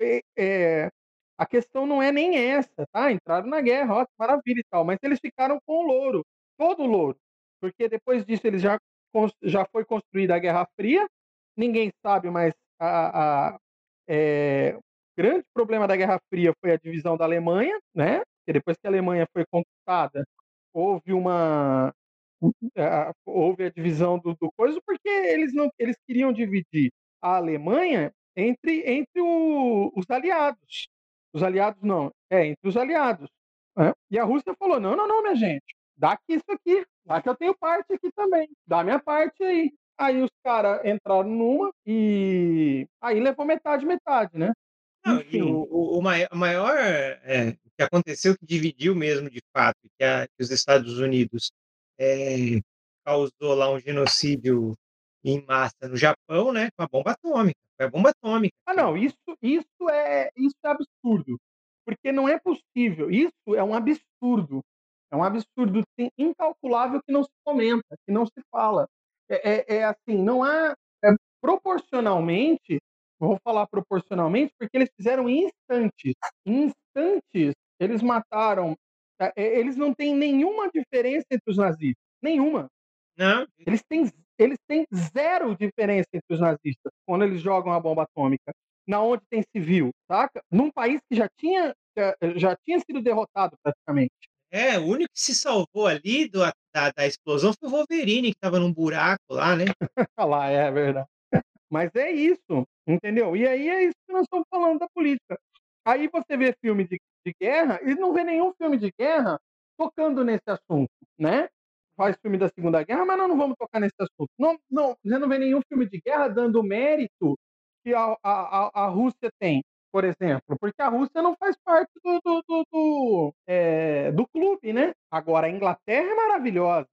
E: é, é, a questão não é nem essa, tá? Entraram na guerra, ó, maravilha e tal, mas eles ficaram com o louro, todo o louro, porque depois disso eles já, já foi construída a Guerra Fria, ninguém sabe mais a, a é, grande problema da Guerra Fria foi a divisão da Alemanha, né? Porque depois que a Alemanha foi conquistada, houve uma houve a divisão do, do coisa porque eles não eles queriam dividir a Alemanha entre entre o, os aliados. Os aliados não, é entre os aliados. Né? E a Rússia falou: não, não, não, minha gente, dá aqui isso aqui, dá que eu tenho parte aqui também, dá minha parte aí. Aí os caras entraram numa e aí levou metade, metade, né?
A: Não, Enfim. o, o, o, maior, é, que aconteceu que dividiu mesmo de fato, que, a, que os Estados Unidos é, causou lá um genocídio em massa no Japão, né, com a bomba atômica. A bomba atômica.
E: Ah, não, isso, isso, é, isso é absurdo. Porque não é possível. Isso é um absurdo. É um absurdo incalculável que não se comenta, que não se fala. É, é, é assim, não há. É, proporcionalmente, vou falar proporcionalmente, porque eles fizeram instantes. Instantes, eles mataram. É, é, eles não têm nenhuma diferença entre os nazistas. Nenhuma.
A: Não.
E: Eles têm, eles têm zero diferença entre os nazistas quando eles jogam a bomba atômica. Na onde tem civil, saca? Num país que já tinha, já tinha sido derrotado praticamente.
A: É, o único que se salvou ali do, da, da explosão foi o Wolverine, que estava num buraco lá, né? <laughs>
E: lá, é verdade. Mas é isso, entendeu? E aí é isso que nós estamos falando da política. Aí você vê filme de, de guerra e não vê nenhum filme de guerra tocando nesse assunto, né? Faz filme da Segunda Guerra, mas nós não vamos tocar nesse assunto. Não, não, você não vê nenhum filme de guerra dando mérito que a, a, a Rússia tem por exemplo, porque a Rússia não faz parte do, do, do, do, é, do clube, né? Agora, a Inglaterra é maravilhosa,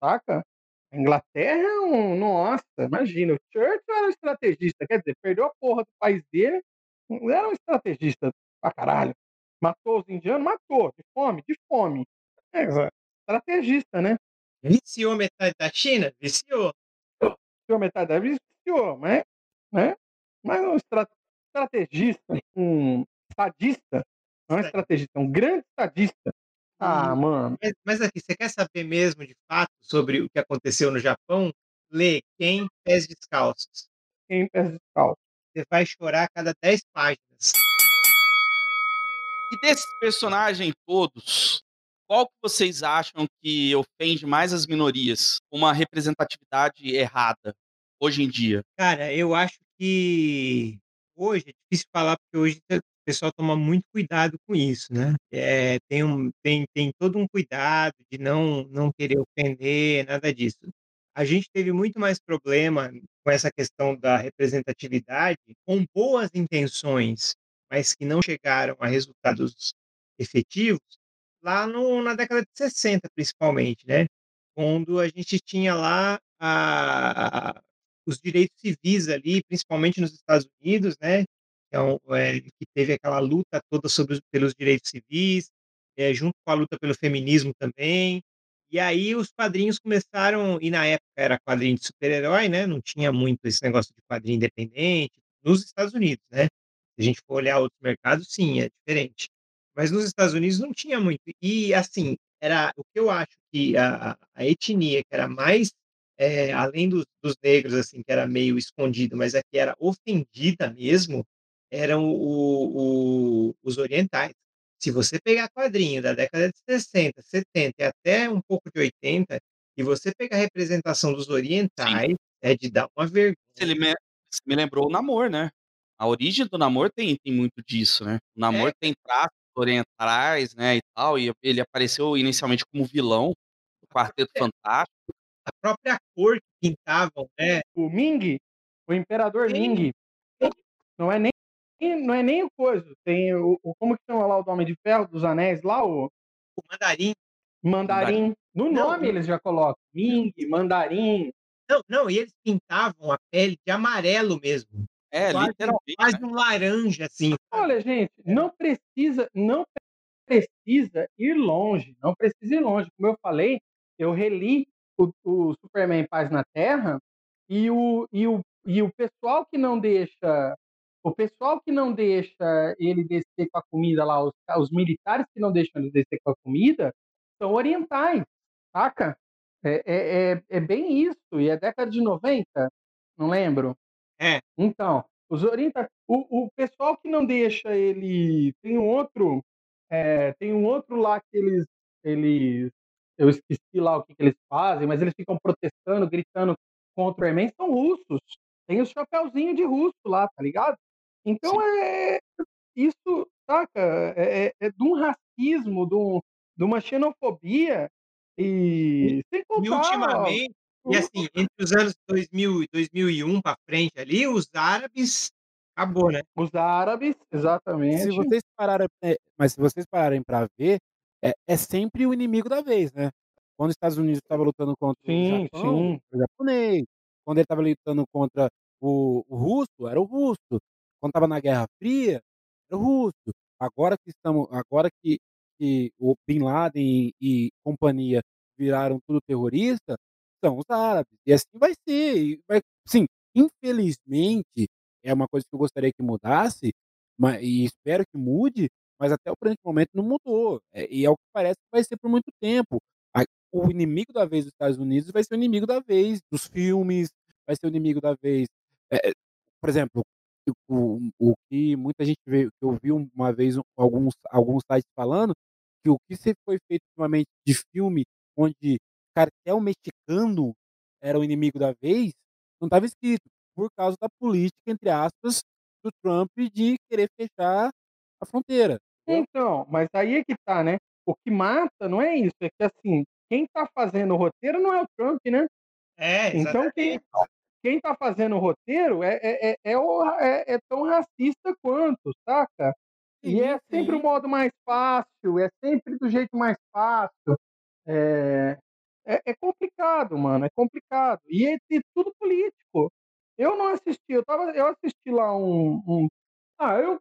E: saca? A Inglaterra é um. Nossa, imagina, o Churchill era um estrategista, quer dizer, perdeu a porra do país dele, era um estrategista pra caralho. Matou os indianos? Matou, de fome, de fome. É, estrategista, né?
A: Viciou metade da China? Viciou.
E: Viciou metade da viciou, mas, né? Mas um estrategista um estadista, não é estrategista, é um grande estadista. Ah, hum, mano.
A: Mas, mas, aqui, você quer saber mesmo de fato sobre o que aconteceu no Japão? Lê Quem Pés Descalços.
E: Quem Pés Descalços.
A: Você vai chorar a cada 10 páginas.
C: E desses personagens todos, qual que vocês acham que ofende mais as minorias? Uma representatividade errada hoje em dia?
A: Cara, eu acho que Hoje é difícil falar, porque hoje o pessoal toma muito cuidado com isso, né. Eh, tem um tem tem todo um cuidado de não não querer ofender, nada disso. A gente teve muito mais problema com essa questão da representatividade, com boas intenções, mas que não chegaram a resultados efetivos, lá no na década de 60 principalmente, né, quando a gente tinha lá a os direitos civis ali, principalmente nos Estados Unidos, né, então, é, que teve aquela luta toda sobre pelos direitos civis, é, junto com a luta pelo feminismo também. E aí os quadrinhos começaram, e na época era quadrinho de super-herói, né? Não tinha muito esse negócio de quadrinho independente, nos Estados Unidos, né? Se a gente for olhar outros mercados, sim, é diferente. Mas nos Estados Unidos não tinha muito. E assim, era o que eu acho que a, a etnia que era mais é, além dos, dos, negros, assim, que era meio escondido, mas aqui era ofendida mesmo, eram o, o, os orientais. Se você pegar quadrinho da década de 60, 70 e até um pouco de 80, e você pegar a representação dos orientais, Sim. é de dar uma vergonha.
C: Ele me, me lembrou o Namor, né? A origem do Namor tem, tem muito disso, né? O Namor é. tem traços orientais, né, e tal, e ele apareceu inicialmente como vilão, Quarteto Fantástico.
A: A própria cor que pintavam, né?
E: O Ming, o Imperador
A: Sim.
E: Ming. Não é nem não é nem o coisa. Tem o, o- como que chama lá o do Homem de Ferro dos Anéis lá, o
A: O mandarim.
E: Mandarim. No
A: Não,
E: nome
A: não.
E: eles já colocam Ming, Mandarim.
A: Não, não, e eles pintavam a pele de amarelo mesmo.
C: É,
A: quase,
C: literalmente.
A: quase
C: né?
A: um laranja, assim.
E: Olha, gente, não precisa, não precisa ir longe, não precisa ir longe. Como eu falei, eu reli o, o Superman Paz na Terra e o, e, o, e o pessoal que não deixa, o pessoal que não deixa ele descer com a comida lá, os, os militares que não deixam ele descer com a comida, são orientais, saca? É, é, é, é bem isso, e é década de 90, não lembro.
A: É.
E: Então, os orientais, o, o pessoal que não deixa ele, tem um outro, é, tem um outro lá que eles, eles, eu esqueci lá o que, que eles fazem, mas eles ficam protestando, gritando contra o Superman, são russos. Tem os chapéuzinhos de russo lá, tá ligado? Então é isso, saca? É, é, é de um racismo, de, um, de uma xenofobia e sem
A: E
E: contar, ó,
A: ultimamente, e assim, entre os anos 2000 e 2001 para frente ali, os árabes, acabou, né?
E: os árabes, exatamente.
D: Se vocês pararem, é, mas se vocês pararem para ver, é, é sempre o inimigo da vez, né? Quando os Estados Unidos estava lutando contra
E: Sim,
D: o Japão,
E: sim.
D: era o japonês. Quando ele estava lutando contra o, o russo, era o russo. Quando estava na Guerra Fria, era o russo. Agora que estamos, agora que, que o Bin Laden e, e companhia viraram tudo terrorista, são os árabes. E assim vai ser. Vai, sim, infelizmente é uma coisa que eu gostaria que mudasse, mas, e espero que mude, mas até o presente momento não mudou. É, e é o que parece que vai ser por muito tempo. A- o inimigo da vez dos Estados Unidos vai ser o inimigo da vez dos filmes, vai ser o inimigo da vez. é, é, por exemplo, o, o que muita gente vê, que eu vi uma vez alguns, alguns sites falando, que o que se foi feito ultimamente de filme onde cartel mexicano era o inimigo da vez, não estava escrito, por causa da política, entre aspas, do Trump de querer fechar a fronteira.
E: Então, mas aí é que tá, né? O que mata não é isso, é que assim, quem tá fazendo o roteiro não é o Trump, né?
A: É,
E: Então quem, quem tá fazendo o roteiro é, é, é, é, o- é- é tão racista quanto, saca? E é
D: Sim,
E: sempre o modo mais fácil, é sempre do jeito mais fácil. É, é, é complicado, mano, é complicado. E é, é tudo político. Eu não assisti, eu, tava, eu assisti lá um, um- Ah, eu,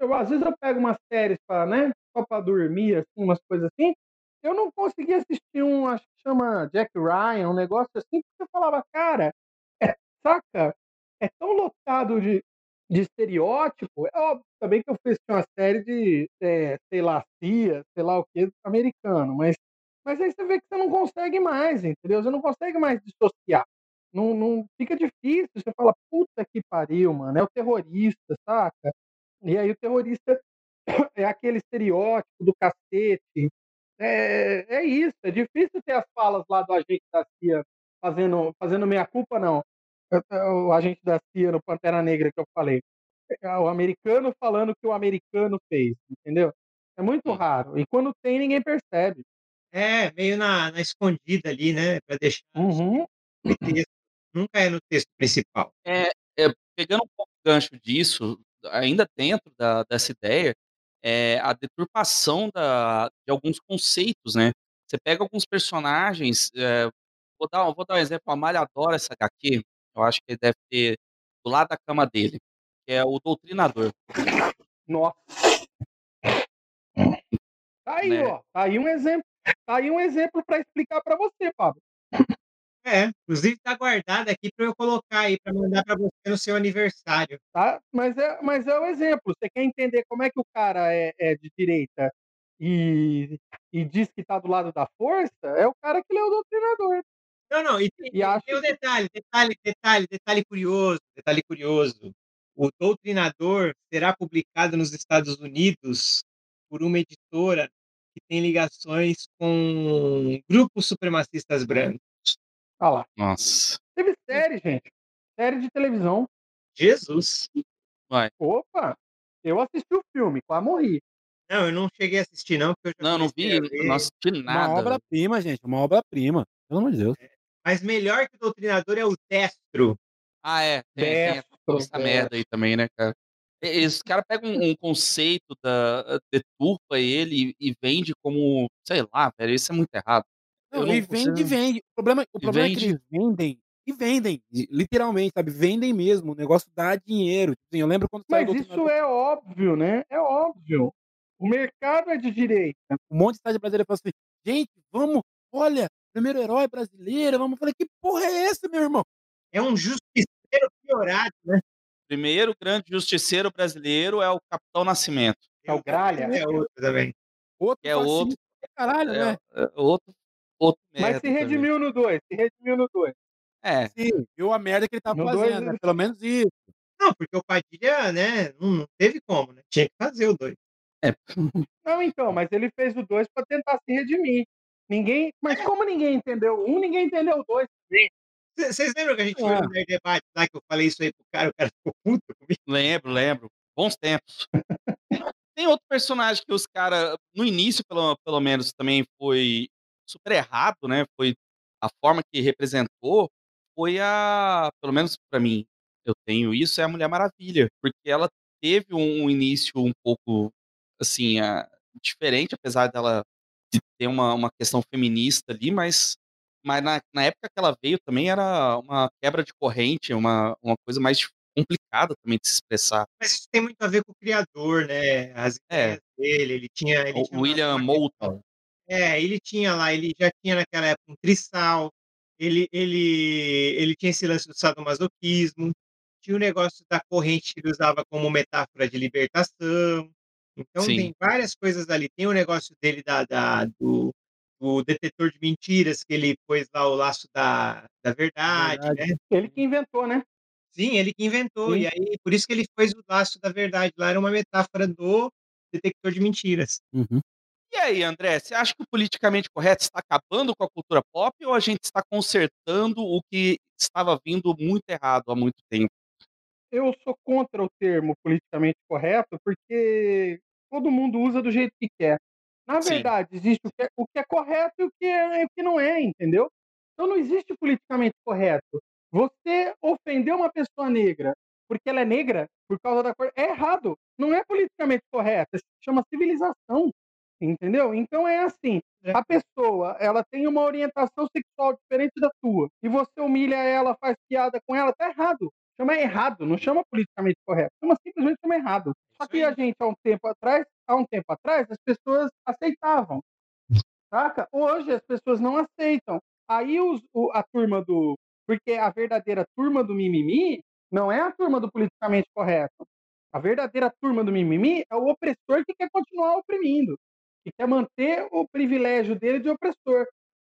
E: eu às vezes eu pego umas séries para, né, só para dormir, assim, umas coisas assim. Eu não consegui assistir um, acho que chama Jack Ryan, um negócio assim, porque eu falava, cara, é, saca? É tão lotado de, de estereótipo. É óbvio também que eu fiz uma série de, é, sei lá, CIA, sei lá o que, americano, mas, mas aí você vê que você não consegue mais, entendeu? Você não consegue mais dissociar. Não, não fica difícil. Você fala, puta que pariu, mano, é o terrorista, saca? E aí o terrorista <coughs> é aquele estereótipo do cacete. É, é isso, é difícil ter as falas lá do agente da CIA fazendo, fazendo meia culpa, não. O agente da CIA no Pantera Negra que eu falei. É o americano falando que o americano fez, entendeu? É muito raro. E quando tem, ninguém percebe.
A: É, meio na, na escondida ali, né? Para deixar
E: Uhum.
A: no texto. Nunca é no texto principal.
C: É, é, pegando um pouco o gancho disso, ainda dentro da, dessa ideia, é a deturpação da, de alguns conceitos, né? Você pega alguns personagens, é, vou, dar, vou dar um exemplo, a Malha adora essa HQ, eu acho que ele deve ter do lado da cama dele, que é o Doutrinador.
E: Nossa. Tá aí,
C: Né?
E: ó. Tá aí um exemplo. Tá aí um exemplo para explicar para você, Pablo.
A: É, inclusive tá guardado aqui para eu colocar aí, para mandar para você no seu aniversário.
E: Tá? Mas, é, mas é o exemplo. Você quer entender como é que o cara é, é de direita e, e diz que tá do lado da força? É o cara que lê o doutrinador.
A: Não, não, e tem,
E: E acho
A: tem um detalhe, detalhe, detalhe, detalhe curioso, detalhe curioso. O Doutrinador será publicado nos Estados Unidos por uma editora que tem ligações com grupos supremacistas brancos.
E: Olha lá.
C: Nossa.
E: Teve série, gente. Série de televisão.
A: Jesus!
E: Opa! Eu assisti o filme, quase morri.
A: Não, eu não cheguei a assistir não, porque eu já
C: Não, não vi, não assisti
D: Uma
C: nada.
D: obra-prima, gente, uma obra-prima. Pelo amor de Deus.
A: Mas melhor que o Doutrinador é o Destro.
C: Ah, é. Tem, tem
E: Destro,
C: essa merda aí também, né, cara? E- Esse cara pega um, um conceito, da, deturpa ele e, e vende como, sei lá, velho, isso é muito errado.
D: Não,
C: não
D: e vende,
C: consigo-
D: vende. O problema, o
C: E
D: problema é que
C: vende.
D: eles vendem. E vendem, e- literalmente, sabe? Vendem mesmo. O negócio dá dinheiro. Tipo assim, eu lembro quando
E: Mas isso é óbvio, né? É óbvio. O mercado é de direita.
D: um monte de estádio brasileiro falou assim: gente, vamos, olha, primeiro herói brasileiro, vamos. Eu falei, que porra é essa, meu irmão?
A: É um justiceiro piorado, né?
C: Primeiro grande justiceiro brasileiro é o Capitão Nascimento.
E: É o Gralha.
A: É outro também.
D: Outro
C: é outro-
D: caralho,
C: É,
D: né?
C: é outro, outro
E: Mas se
C: também.
E: redimiu no 2. Se redimiu no 2.
C: É,
D: Sim, viu a merda que ele tá
E: No
D: fazendo,
E: dois,
D: né? Pelo menos isso.
A: Não, porque o Padilha, né, não teve como, né? Tinha que fazer o 2. <laughs>
E: Não, então, mas ele fez o 2 para tentar se redimir. Ninguém. Mas como ninguém entendeu um, ninguém entendeu o 2.
A: Vocês lembram que a gente
D: É.
A: foi no Nerd Debate lá que eu falei isso aí pro cara, o cara ficou <laughs> puto comigo?
C: lembro, lembro. Bons tempos. Tem outro personagem que os caras, no início, pelo, pelo menos, também foi super errado, né? Foi a forma que representou, foi a. Pelo menos pra mim, eu tenho isso, é a Mulher Maravilha. Porque ela teve um, um início um pouco, assim, a- diferente, apesar dela de ter uma, uma questão feminista ali, mas. Mas na, na época que ela veio também era uma quebra de corrente, uma, uma coisa mais complicada também de se expressar.
A: Mas isso tem muito a ver com o criador, né? As
C: É.
A: ideias dele, ele tinha. Ele
C: O
A: tinha
C: William Moulton.
A: É, ele tinha lá, ele já tinha naquela época um trisal, ele, ele, ele tinha esse lance do sadomasoquismo, tinha o negócio da corrente que ele usava como metáfora de libertação. Então
C: Sim.
A: tem várias coisas ali. Tem o negócio dele da, da- do, do detetor de mentiras, que ele pôs lá o laço da, da verdade,
D: Verdade.
A: né?
E: Ele que inventou, né?
A: Sim, ele que inventou.
E: Sim.
A: E aí, por isso que ele pôs o laço da verdade. Lá era uma metáfora do detector de mentiras.
D: Uhum.
C: E aí, André, você acha que o politicamente correto está acabando com a cultura pop ou a gente está consertando o que estava vindo muito errado há muito tempo?
E: Eu sou contra o termo politicamente correto porque todo mundo usa do jeito que quer. Na
C: Sim.
E: verdade, existe o que, é, o que é correto e o que, é, o que não é, entendeu? Então não existe politicamente correto. Você ofender uma pessoa negra porque ela é negra por causa da cor é errado. Não é politicamente correto. Isso se chama civilização, entendeu? Então é assim.
A: É.
E: A pessoa, ela tem uma orientação sexual diferente da tua e você humilha ela, faz piada com ela, tá errado. Chama errado, não chama politicamente correto. Chama simplesmente chama errado. Só que a gente há um tempo atrás, há um tempo atrás, as pessoas aceitavam. Saca? Hoje as pessoas não aceitam. Aí os- o- a turma do. Porque a verdadeira turma do mimimi não é a turma do politicamente correto. A verdadeira turma do mimimi é o opressor que quer continuar oprimindo, que quer manter o privilégio dele de opressor.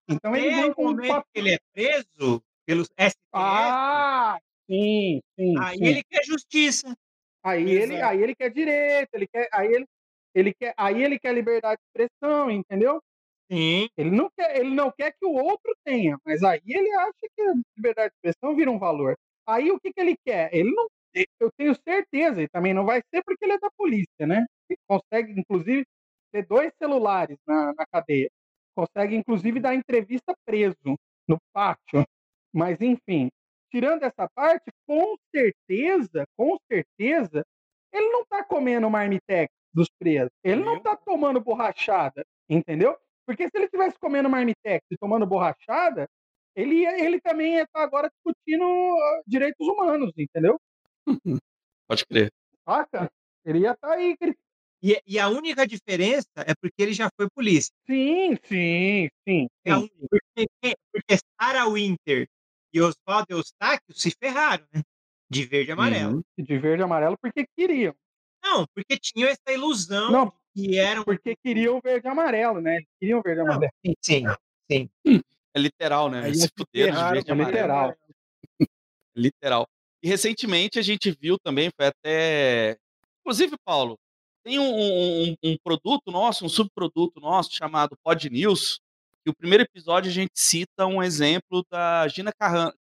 E: Então ele
A: Até
E: vem
A: o
E: com um
A: ele é preso pelos STF,
E: Ah, sim, sim.
A: aí
E: sim.
A: ele quer justiça.
E: Aí ele, aí ele quer direito, ele quer, aí ele, ele quer, aí ele quer liberdade de expressão, entendeu?
A: Sim.
E: Ele não quer, ele não quer que o outro tenha, mas aí ele acha que a liberdade de expressão vira um valor. Aí o que, que ele quer? Ele não, eu tenho certeza, e também não vai ser porque ele é da polícia, né? Ele consegue, inclusive, ter dois celulares na, na cadeia. Consegue, inclusive, dar entrevista preso no pátio. Mas, enfim, tirando essa parte, com certeza, com certeza, ele não tá comendo marmitex dos presos. Ele não tá tomando borrachada, entendeu? Porque se ele estivesse comendo marmitex e tomando borrachada, ele, ele também ia estar agora discutindo ah, direitos humanos, entendeu? <laughs>
C: Pode crer.
E: Saca? Ele ia estar aí. gri-
A: E, e a única diferença é porque ele já foi polícia.
E: Sim, sim, sim.
A: É a
E: sim.
A: única. Porque, porque Sarah Winter e Oswaldo Eustáquio se ferraram, né? De verde e amarelo.
C: Uhum.
E: De verde e amarelo porque queriam.
A: Não, porque tinham essa ilusão
E: Não,
A: de que eram.
E: porque queriam verde e amarelo, né? Queriam verde e amarelo.
A: sim, sim, sim.
C: É literal, né?
D: Aí
C: Se
D: é
C: fuderam de verde e
E: É
C: amarelo.
E: literal. <laughs>
C: Literal. E recentemente a gente viu também, foi até. Inclusive, Paulo, tem um, um- um produto nosso, um subproduto nosso chamado Pod News, que o primeiro episódio a gente cita um exemplo da Gina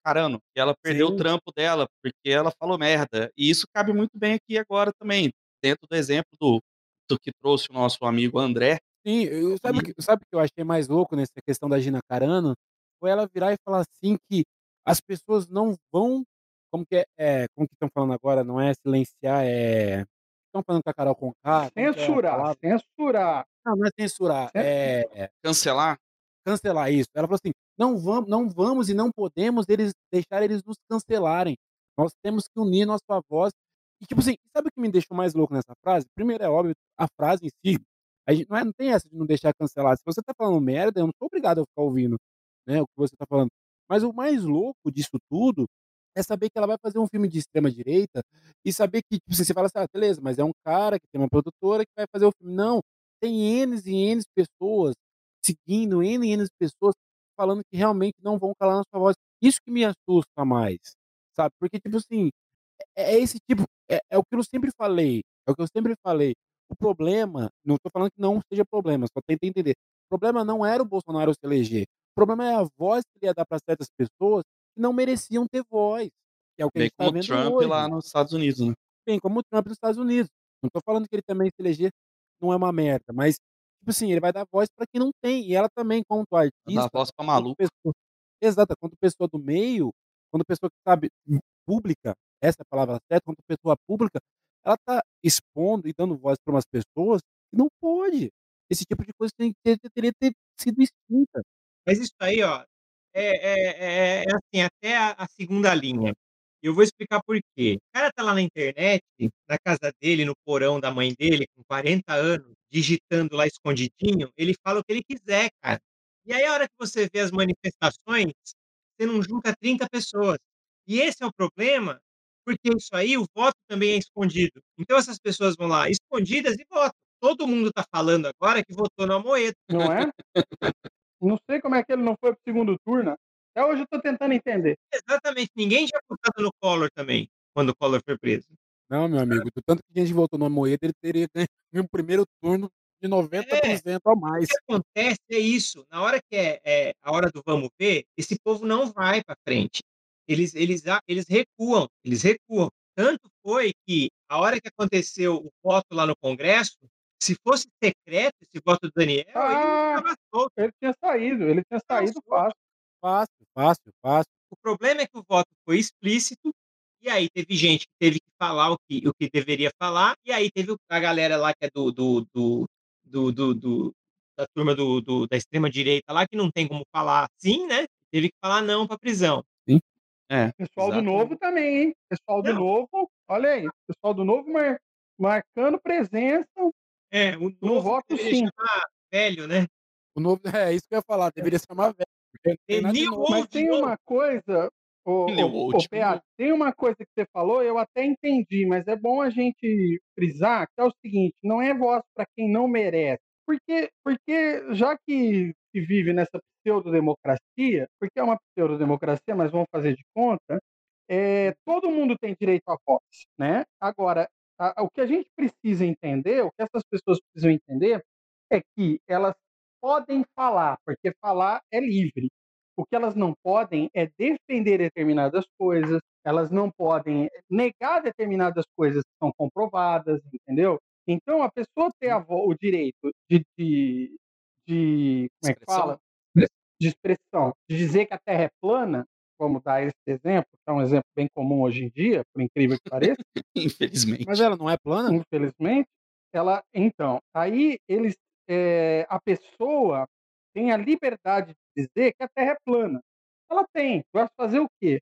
C: Carano, que ela perdeu
D: Sim.
C: o trampo dela porque ela falou merda. E isso cabe muito bem aqui agora também, dentro do exemplo do que trouxe o nosso amigo André.
D: Sim, eu sabe o que sabe que eu achei mais louco nessa questão da Gina Carano? Foi ela virar e falar assim que as pessoas não vão como que é é, como que estão falando agora, não é silenciar, é estão falando com a Carol que é
E: Censurar,
D: palavra?
E: censurar.
D: Não, não é censurar,
E: Cen
D: é
C: Cancelar?
D: Cancelar, isso. Ela falou assim: "Não vamos não vamos e não podemos eles deixar eles nos cancelarem. Nós temos que unir nossa voz". E tipo assim, sabe o que me deixou mais louco nessa frase? Primeiro, é óbvio, a frase em si, a gente não é não tem essa de não deixar cancelar. Se você tá falando merda, eu não sou obrigado a ficar ouvindo, né, o que você tá falando. Mas o mais louco disso tudo é saber que ela vai fazer um filme de extrema direita e saber que, tipo assim, você fala assim: "Ah, beleza, mas é um cara que tem uma produtora que vai fazer o filme". Não, tem Ns e Ns pessoas seguindo, N e Ns pessoas falando que realmente não vão calar nossa voz. Isso que me assusta mais, sabe, porque, tipo assim, é é esse tipo é é o que eu sempre falei, é o que eu sempre falei. O problema, não tô falando que não seja problema, só tenta entender. O problema não era o Bolsonaro se eleger, o problema é a voz que ele ia dar pra certas pessoas que não mereciam ter voz, que é o que
C: Bem
D: tá
C: como o
D: vendo
C: Trump
D: hoje.
C: lá nos Estados Unidos, né.
D: Bem como o Trump nos Estados Unidos. Não tô falando que ele também se eleger não é uma merda, mas, tipo assim, ele vai dar voz pra quem não tem, e ela também quanto artista,
C: voz pra maluco.
D: pessoa exato, quanto pessoa do meio, quanto pessoa que sabe pública, essa é a palavra certa, quanto pessoa pública, ela tá expondo e dando voz pra umas pessoas que não pode. Esse tipo de coisa tem que ter deveria ter sido extinta.
A: Mas isso aí, ó, é é é é assim, até a a segunda linha. Eu vou explicar por quê. O cara tá lá na internet, na casa dele, no porão da mãe dele, com 40 anos, digitando lá escondidinho, ele fala o que ele quiser, cara. E aí a hora que você vê as manifestações, você não junta 30 pessoas. E esse é o problema, porque isso aí, o voto também é escondido. Então essas pessoas vão lá escondidas e votam. Todo mundo tá falando agora que votou no Amoedo.
E: Não é? Não sei como é que ele não foi para o segundo turno. Até hoje eu tô tentando entender.
A: Exatamente, ninguém tinha votado no Collor também, quando o Collor foi preso.
D: Não, meu amigo, do tanto que a gente votou no Amoedo, ele teria ganho <laughs> um primeiro turno de
A: É,
D: 90% a
A: o
D: mais.
A: que acontece é isso, na hora que é é a hora do vamos ver, esse povo não vai pra frente. Eles eles eles recuam, eles recuam. Tanto foi que, a hora que aconteceu o voto lá no Congresso, se fosse secreto esse voto do Daniel, ele
E: Ah,
A: estava solto.
E: ele tinha saído, ele tinha saído fácil.
D: Fácil, fácil, fácil.
A: O problema é que o voto foi explícito, e aí teve gente que teve que falar o que o que deveria falar, e aí teve a galera lá que é do do do do do do da turma do do da extrema direita lá, que não tem como falar "sim", né, teve que falar "não" pra prisão.
D: Sim.
C: É,
E: Pessoal do
C: exatamente.
E: Novo também, hein. Pessoal do
A: Não.
E: Novo, olha aí, pessoal do Novo mar marcando presença
A: É, o
E: no
A: Novo
E: voto
A: deveria
E: sim.
A: chamar velho, né.
D: O novo <laughs> é isso que eu ia falar, deveria chamar velho,
E: Mas tem uma coisa, ô ô
C: Old
E: PA, tem uma coisa que você falou, eu até entendi, mas é bom a gente frisar, que é o seguinte, não é voz pra quem não merece. Porque porque já que se vive nessa pseudodemocracia, porque é uma pseudodemocracia, mas vamos fazer de conta, eh, todo mundo tem direito à voz, né. Agora, a o que a gente precisa entender, o que essas pessoas precisam entender, é que elas podem falar, porque falar é livre. O que elas não podem é defender determinadas coisas, elas não podem negar determinadas coisas que são comprovadas, entendeu. Então a pessoa ter a vo o direito de de de como é que fala? De expressão, de dizer que a terra é plana, vamos dar esse exemplo, que é um exemplo bem comum hoje em dia, por incrível que pareça. <laughs>
C: Infelizmente.
D: Mas ela não é plana?
E: Infelizmente, ela então, aí eles, eh, a pessoa tem a liberdade de dizer que a terra é plana. Ela tem, vai fazer o quê?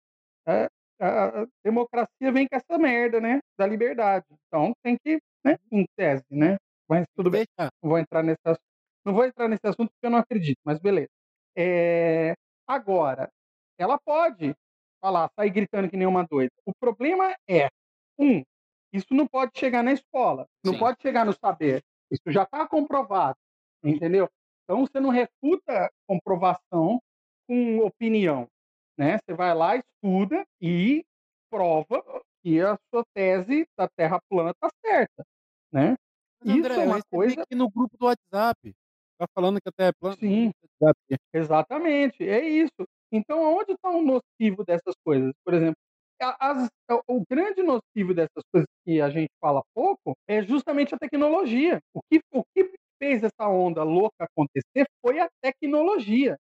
E: Eh, a democracia vem com essa merda, né, da liberdade. Então tem que, né, em tese, né, mas tudo bem, não vou entrar nesse assunto não vou entrar nesse assunto porque eu não acredito, mas beleza. Eh, agora, ela pode falar, sair gritando que nem uma doida. O problema é, 1, isso não pode chegar na escola, não
C: Sim.
E: pode chegar no saber, isso já está comprovado, entendeu. Então você não refuta comprovação com opinião, né, você vai lá, estuda e prova que a sua tese da terra plana está certa, né.
D: Mas
E: Isso
D: André,
E: é uma coisa
D: aqui no grupo do WhatsApp, tá falando que a terra é plana
E: Sim. Exatamente, é isso. Então aonde está o nocivo dessas coisas? Por exemplo, as, o grande nocivo dessas coisas que a gente fala pouco é justamente a tecnologia. O que, o que fez essa onda louca acontecer foi a tecnologia,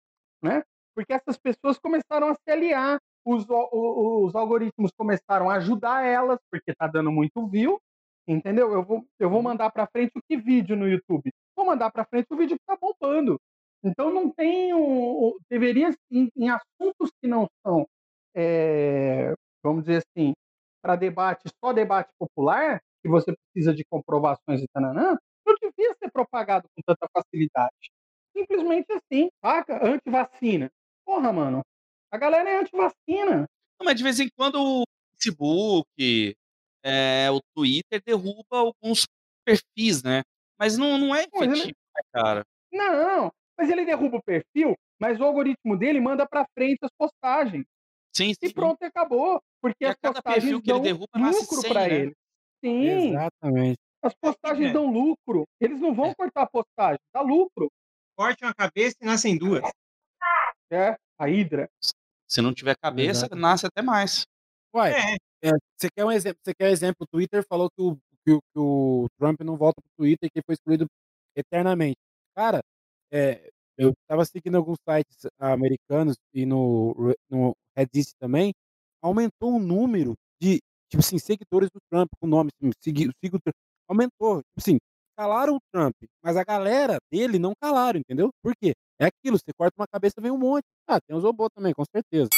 E: né? Porque essas pessoas começaram a se aliar, os, os algoritmos começaram a ajudar elas, porque está dando muito view, entendeu? Eu vou, eu vou uhum. mandar para frente o que vídeo no YouTube? Vou mandar para frente o vídeo que está bombando. Então não tem um, deveria em, em, assuntos que não são, é, vamos dizer assim, para debate só debate popular, que você precisa de comprovações e tananã, não devia ser propagado com tanta facilidade. Simplesmente assim, saca? Antivacina. Porra, mano. A galera é antivacina.
C: Mas de vez em quando o Facebook, é, o Twitter derruba alguns perfis, né? Mas não, não é efetivo, ele... né, cara?
E: Não, mas ele derruba o perfil, mas o algoritmo dele manda para frente as postagens.
C: Sim, sim.
E: E pronto, acabou. Porque e as postagens que ele derruba lucro para né? ele. Sim.
D: Exatamente.
E: As postagens é. dão lucro. Eles não vão é. cortar a postagem, dá lucro.
A: Corte uma cabeça e nascem duas.
E: É, a Hidra.
C: Se não tiver cabeça, Exato. nasce até mais.
D: Uai, é. É, você quer um exemplo? Você quer um exemplo? O Twitter falou que o, que, que o Trump não volta pro Twitter e que foi excluído eternamente. Cara, é, eu estava seguindo alguns sites americanos e no, no Reddit também, aumentou o número de, tipo assim, seguidores do Trump, com o nome, assim, sigo, sigo, aumentou. Tipo assim, calaram o Trump, mas a galera dele não calaram, entendeu? Por quê? É aquilo, você corta uma cabeça, vem um monte. Ah, tem os robôs também, com certeza.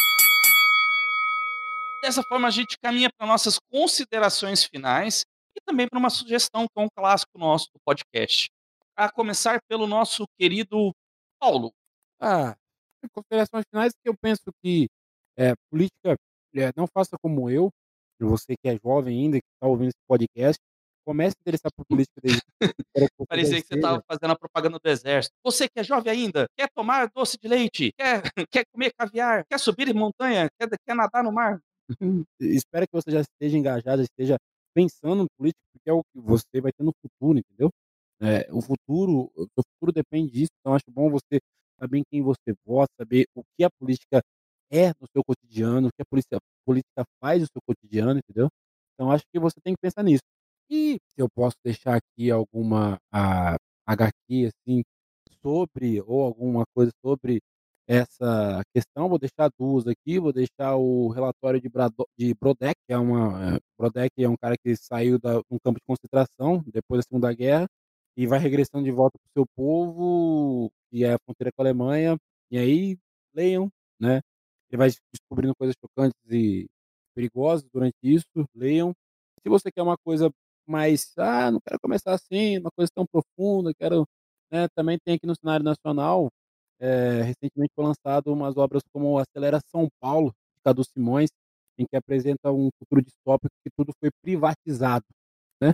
C: Dessa forma, a gente caminha para nossas considerações finais e também para uma sugestão que é um clássico nosso do podcast. A começar pelo nosso querido Paulo.
D: Ah, considerações finais que eu penso que é, política, é, não faça como eu, você que é jovem ainda, que está ouvindo esse podcast, comece a interessar por política desde
C: Parecia que você <laughs> estava fazendo a propaganda do exército. Você que é jovem ainda, quer tomar doce de leite, quer, <laughs> quer comer caviar, quer subir em montanha, quer, quer nadar no mar.
D: Espero que você já esteja engajado, esteja pensando em política, porque é o que você vai ter no futuro, entendeu? É, o futuro, o futuro depende disso, então acho bom você saber em quem você vota, saber o que a política é no seu cotidiano, o que a polícia, política faz no seu cotidiano, entendeu? Então acho que você tem que pensar nisso. E se eu posso deixar aqui alguma a, HQ assim sobre ou alguma coisa sobre essa questão, vou deixar duas aqui, vou deixar o relatório de, Brado, de Brodeck, que é uma Brodeck é um cara que saiu da um campo de concentração depois da Segunda Guerra e vai regressando de volta para o seu povo, e é a fronteira com a Alemanha, e aí leiam, né? Ele vai descobrindo coisas chocantes e perigosas durante isso, leiam. Se você quer uma coisa mais, ah, não quero começar assim, uma coisa tão profunda, quero, né, também tem aqui no cenário nacional, é, recentemente foi lançado umas obras como Acelera São Paulo, de Cadu Simões, em que apresenta um futuro distópico que tudo foi privatizado, né?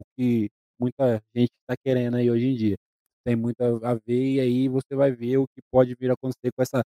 D: O que muita gente está querendo aí hoje em dia. Tem muito a ver e aí você vai ver o que pode vir a acontecer com essa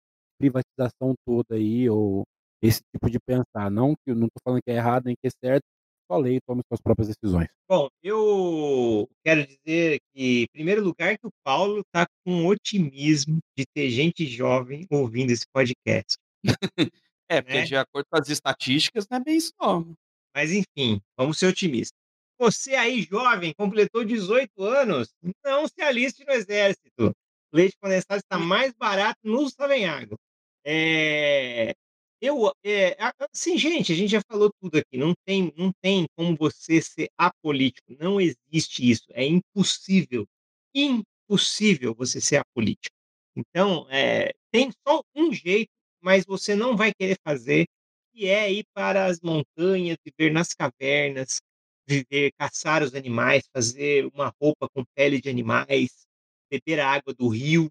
D: privatização toda aí, ou esse tipo de pensar. Não que eu não estou falando que é errado nem que é certo, só leia e tome suas próprias decisões.
A: Bom, eu quero dizer que, em primeiro lugar, que o Paulo está com otimismo de ter gente jovem ouvindo esse podcast. <laughs>
C: é, porque né? de acordo com as estatísticas, não é bem isso não.
A: Mas enfim, vamos ser otimistas. Você aí, jovem, completou 18 anos, não se aliste no exército. O leite condensado está mais barato no Savenhago. É, eu, é, assim, gente, a gente já falou tudo aqui. Não tem, não tem como você ser apolítico. Não existe isso. É impossível, impossível você ser apolítico. Então, é, tem só um jeito, mas você não vai querer fazer, que é ir para as montanhas, viver nas cavernas, viver, caçar os animais, fazer uma roupa com pele de animais, beber a água do rio.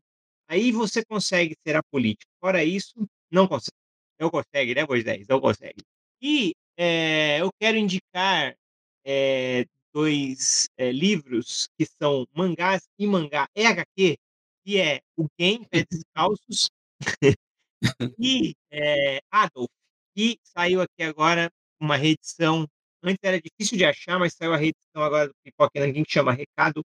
A: Aí você consegue ser apolítico. Fora isso, não consegue. Não consegue, né, Moisés? Não consegue. E é, eu quero indicar é, dois é, livros que são mangás e mangá EHQ, que é O Game Pés Descalços e <laughs> Adolf, que saiu aqui agora uma reedição Antes era difícil de achar, mas saiu a reedição agora do Pipoca Nanquim que chama Recado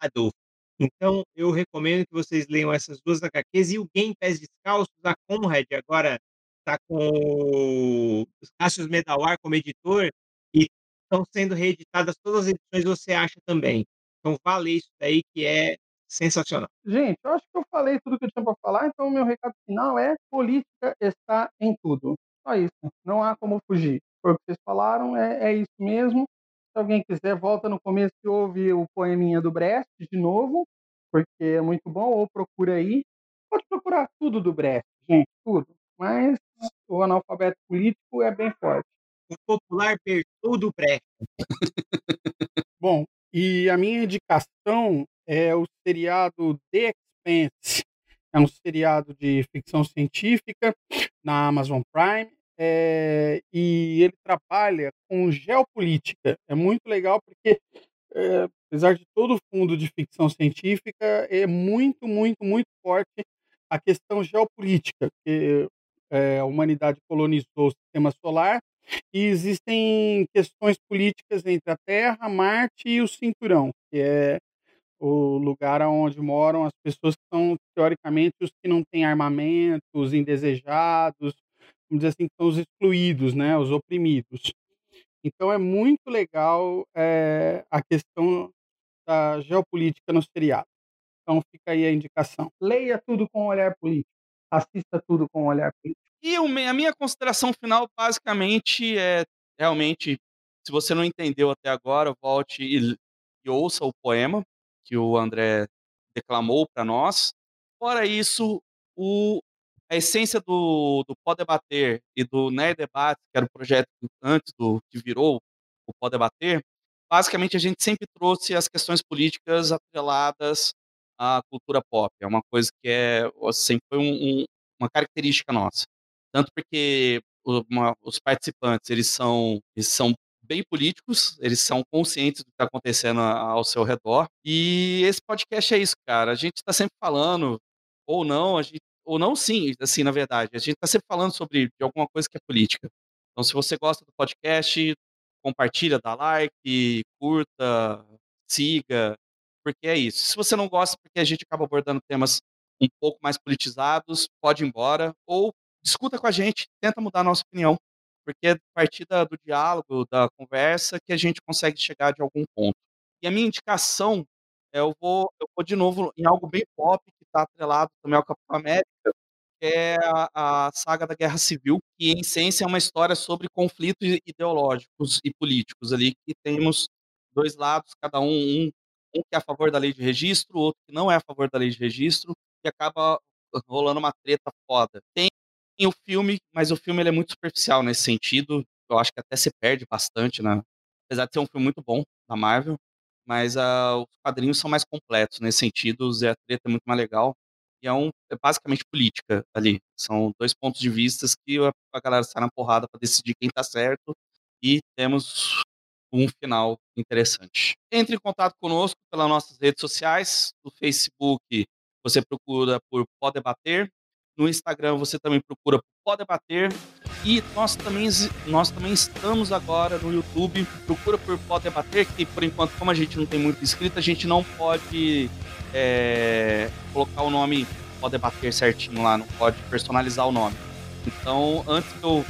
A: Adolf. Então, eu recomendo que vocês leiam essas duas HQs e o Game Pass Descalços, a Conrad agora tá com o Cassius Medawar como editor, e estão sendo reeditadas todas as edições Você Acha também. Então vá ler isso daí que é sensacional.
E: Gente, eu acho que eu falei tudo que eu tinha para falar, então o meu recado final é: política está em tudo. Só isso. Não há como fugir. Foi o que vocês falaram, é, é isso mesmo. Se alguém quiser, volta no começo e ouve o poeminha do Brecht de novo, porque é muito bom, ou procura aí. Pode procurar tudo do Brecht, gente, tudo. Mas o analfabeto político é bem forte.
A: O popular perdoa do Brecht. <laughs>
E: Bom, e a minha indicação é o seriado The Expanse. É um seriado de ficção científica na Amazon Prime. É, e ele trabalha com geopolítica. É muito legal porque, é, apesar de todo o fundo de ficção científica, é muito, muito, muito forte a questão geopolítica, que é, a humanidade colonizou o sistema solar e existem questões políticas entre a Terra, Marte e o Cinturão, que é o lugar onde moram as pessoas que são, teoricamente, os que não têm armamentos, os indesejados, vamos dizer assim, que são os excluídos, né, os oprimidos. Então é muito legal é, a questão da geopolítica no seriado. Então fica aí a indicação. Leia tudo com olhar político. Assista tudo com olhar político.
C: E a minha consideração final, basicamente, é realmente, se você não entendeu até agora, volte e, e ouça o poema que o André declamou para nós. Fora isso, o, a essência do, do Pode Debater e do Nerd Debate, que era o projeto antes do que virou o Pode Debater, basicamente a gente sempre trouxe as questões políticas atreladas à cultura pop. É uma coisa que é sempre foi um- um- uma característica nossa tanto porque uma- os participantes eles são eles são bem políticos, eles são conscientes do que está acontecendo ao seu redor. E esse podcast é isso, cara. A gente está sempre falando, ou não, a gente, ou não sim, assim, na verdade. A gente está sempre falando sobre de alguma coisa que é política. Então, se você gosta do podcast, compartilha, dá like, curta, siga, porque é isso. Se você não gosta, porque a gente acaba abordando temas um pouco mais politizados, pode ir embora, ou discuta com a gente, tenta mudar a nossa opinião, porque é a partir do diálogo, da conversa, que a gente consegue chegar de algum ponto. E a minha indicação, é, eu vou, eu vou de novo em algo bem pop, está atrelado também ao Capitão América, que é a, a saga da Guerra Civil, que em essência é uma história sobre conflitos ideológicos e políticos ali, que temos dois lados, cada um, um, um que é a favor da lei de registro, outro que não é a favor da lei de registro, e acaba rolando uma treta foda. Tem o filme, mas o filme ele é muito superficial nesse sentido. Eu acho que até se perde bastante, né? Apesar de ser um filme muito bom da Marvel, mas ah, os quadrinhos são mais completos nesse sentido. O Zé Treta é muito mais legal. E é, um, é basicamente política ali. São dois pontos de vista que a, galera sai na porrada para decidir quem tá certo. E temos um final interessante. Entre em contato conosco pelas nossas redes sociais. No Facebook, você procura por Pode Debater. No Instagram você também procura por Pode Debater. E nós também, nós também estamos agora no YouTube. Procura por Pode Debater, que por enquanto, como a gente não tem muito inscrito, a gente não pode é, colocar o nome Pode Debater certinho lá, não pode personalizar o nome. Então, antes que eu,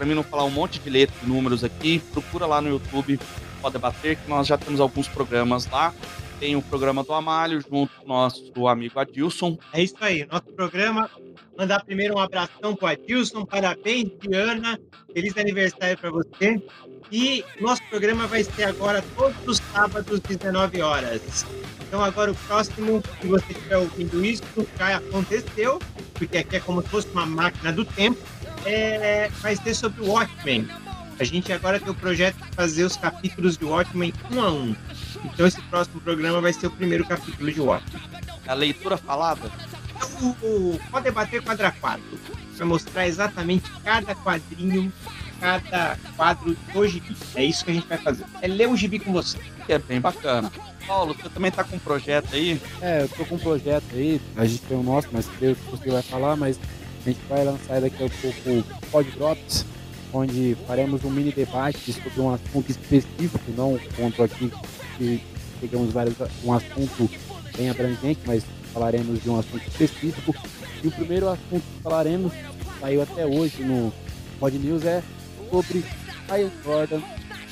C: mim não falar um monte de letras e números aqui, procura lá no YouTube Pode Debater, que nós já temos alguns programas lá. Tem o programa do Amário, junto com o nosso amigo Adilson.
A: É isso aí, nosso programa. Mandar primeiro um abração para o Adilson, parabéns, Diana, feliz aniversário para você. E nosso programa vai ser agora todos os sábados, 19 horas. Então, agora o próximo, se você estiver ouvindo isso, já aconteceu, porque aqui é como se fosse uma máquina do tempo, é, vai ser sobre o Watchmen. A gente agora tem o projeto de fazer os capítulos de Watchmen um a um. Então, esse próximo programa vai ser o primeiro capítulo de Watchmen.
C: A leitura falada.
A: O, o Pode Debater Quadra 4 vai mostrar exatamente cada quadrinho, cada quadro do gibi. É isso que a gente vai fazer. É ler o gibi com você.
C: Que é bem bacana. Paulo, você também tá com um projeto aí?
D: É, eu tô com um projeto aí, a gente tem o nosso, mas Deus você vai falar, mas a gente vai lançar daqui a pouco o Pod Drops, onde faremos um mini debate sobre um assunto específico, não um ponto aqui que pegamos vários, um assunto bem abrangente, mas falaremos de um assunto específico. E o primeiro assunto que falaremos saiu até hoje no Pod News é sobre Ryan Jordan,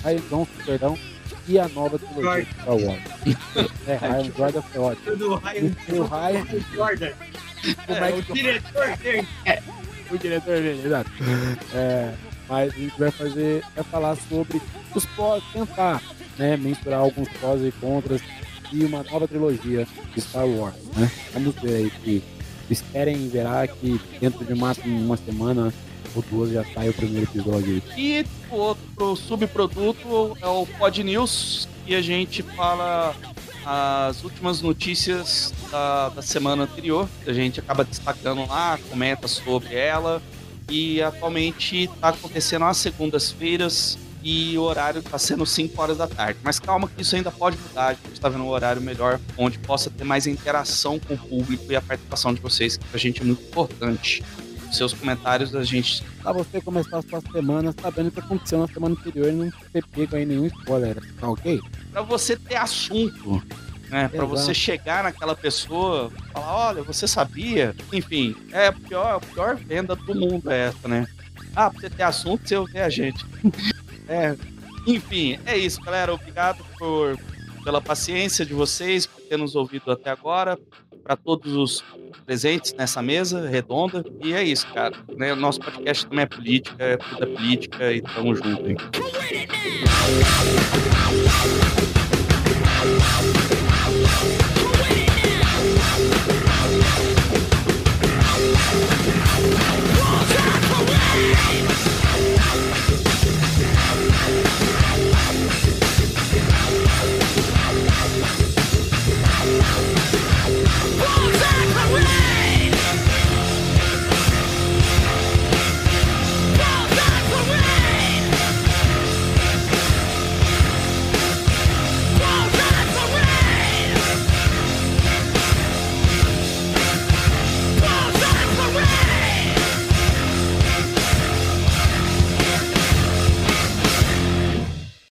D: Ryan Johnson, perdão, e a nova trilogia de Star Wars. <laughs> é, Ryan Jordan foi ótimo.
A: Do Ryan,
D: O Ryan,
A: Jordan. É,
D: é
A: o diretor dele. <laughs>
D: o diretor dele, exato. É, mas a gente vai fazer, vai falar sobre os pós, tentar, né, mensurar alguns pós e contras e uma nova trilogia de Star Wars, né? Vamos ver aí que esperem verá que dentro de máximo uma semana ou duas já sai o primeiro episódio.
C: E o outro subproduto é o Pod News, que a gente fala as últimas notícias da, da semana anterior. A gente acaba destacando lá, comenta sobre ela. E atualmente está acontecendo às segundas-feiras e o horário está sendo 5 horas da tarde. Mas calma que isso ainda pode mudar, a gente está vendo um horário melhor, onde possa ter mais interação com o público e a participação de vocês, que pra gente é muito importante. Seus comentários a gente
D: Pra você começar a sua semana sabendo o que aconteceu na semana anterior e não ter pego aí nenhum spoiler, tá ok?
C: para você ter assunto, né? Para você chegar naquela pessoa, falar, olha, você sabia? Enfim, é a pior, a pior venda do mundo é essa, né? Ah, pra você ter assunto, você ouvir a gente. <laughs> é, enfim, é isso, galera. Obrigado por pela paciência de vocês, por ter nos ouvido até agora, para todos os presentes nessa mesa redonda. E é isso, cara. Né? O nosso podcast também é política, é tudo é política e tamo junto, hein?
F: Thank you.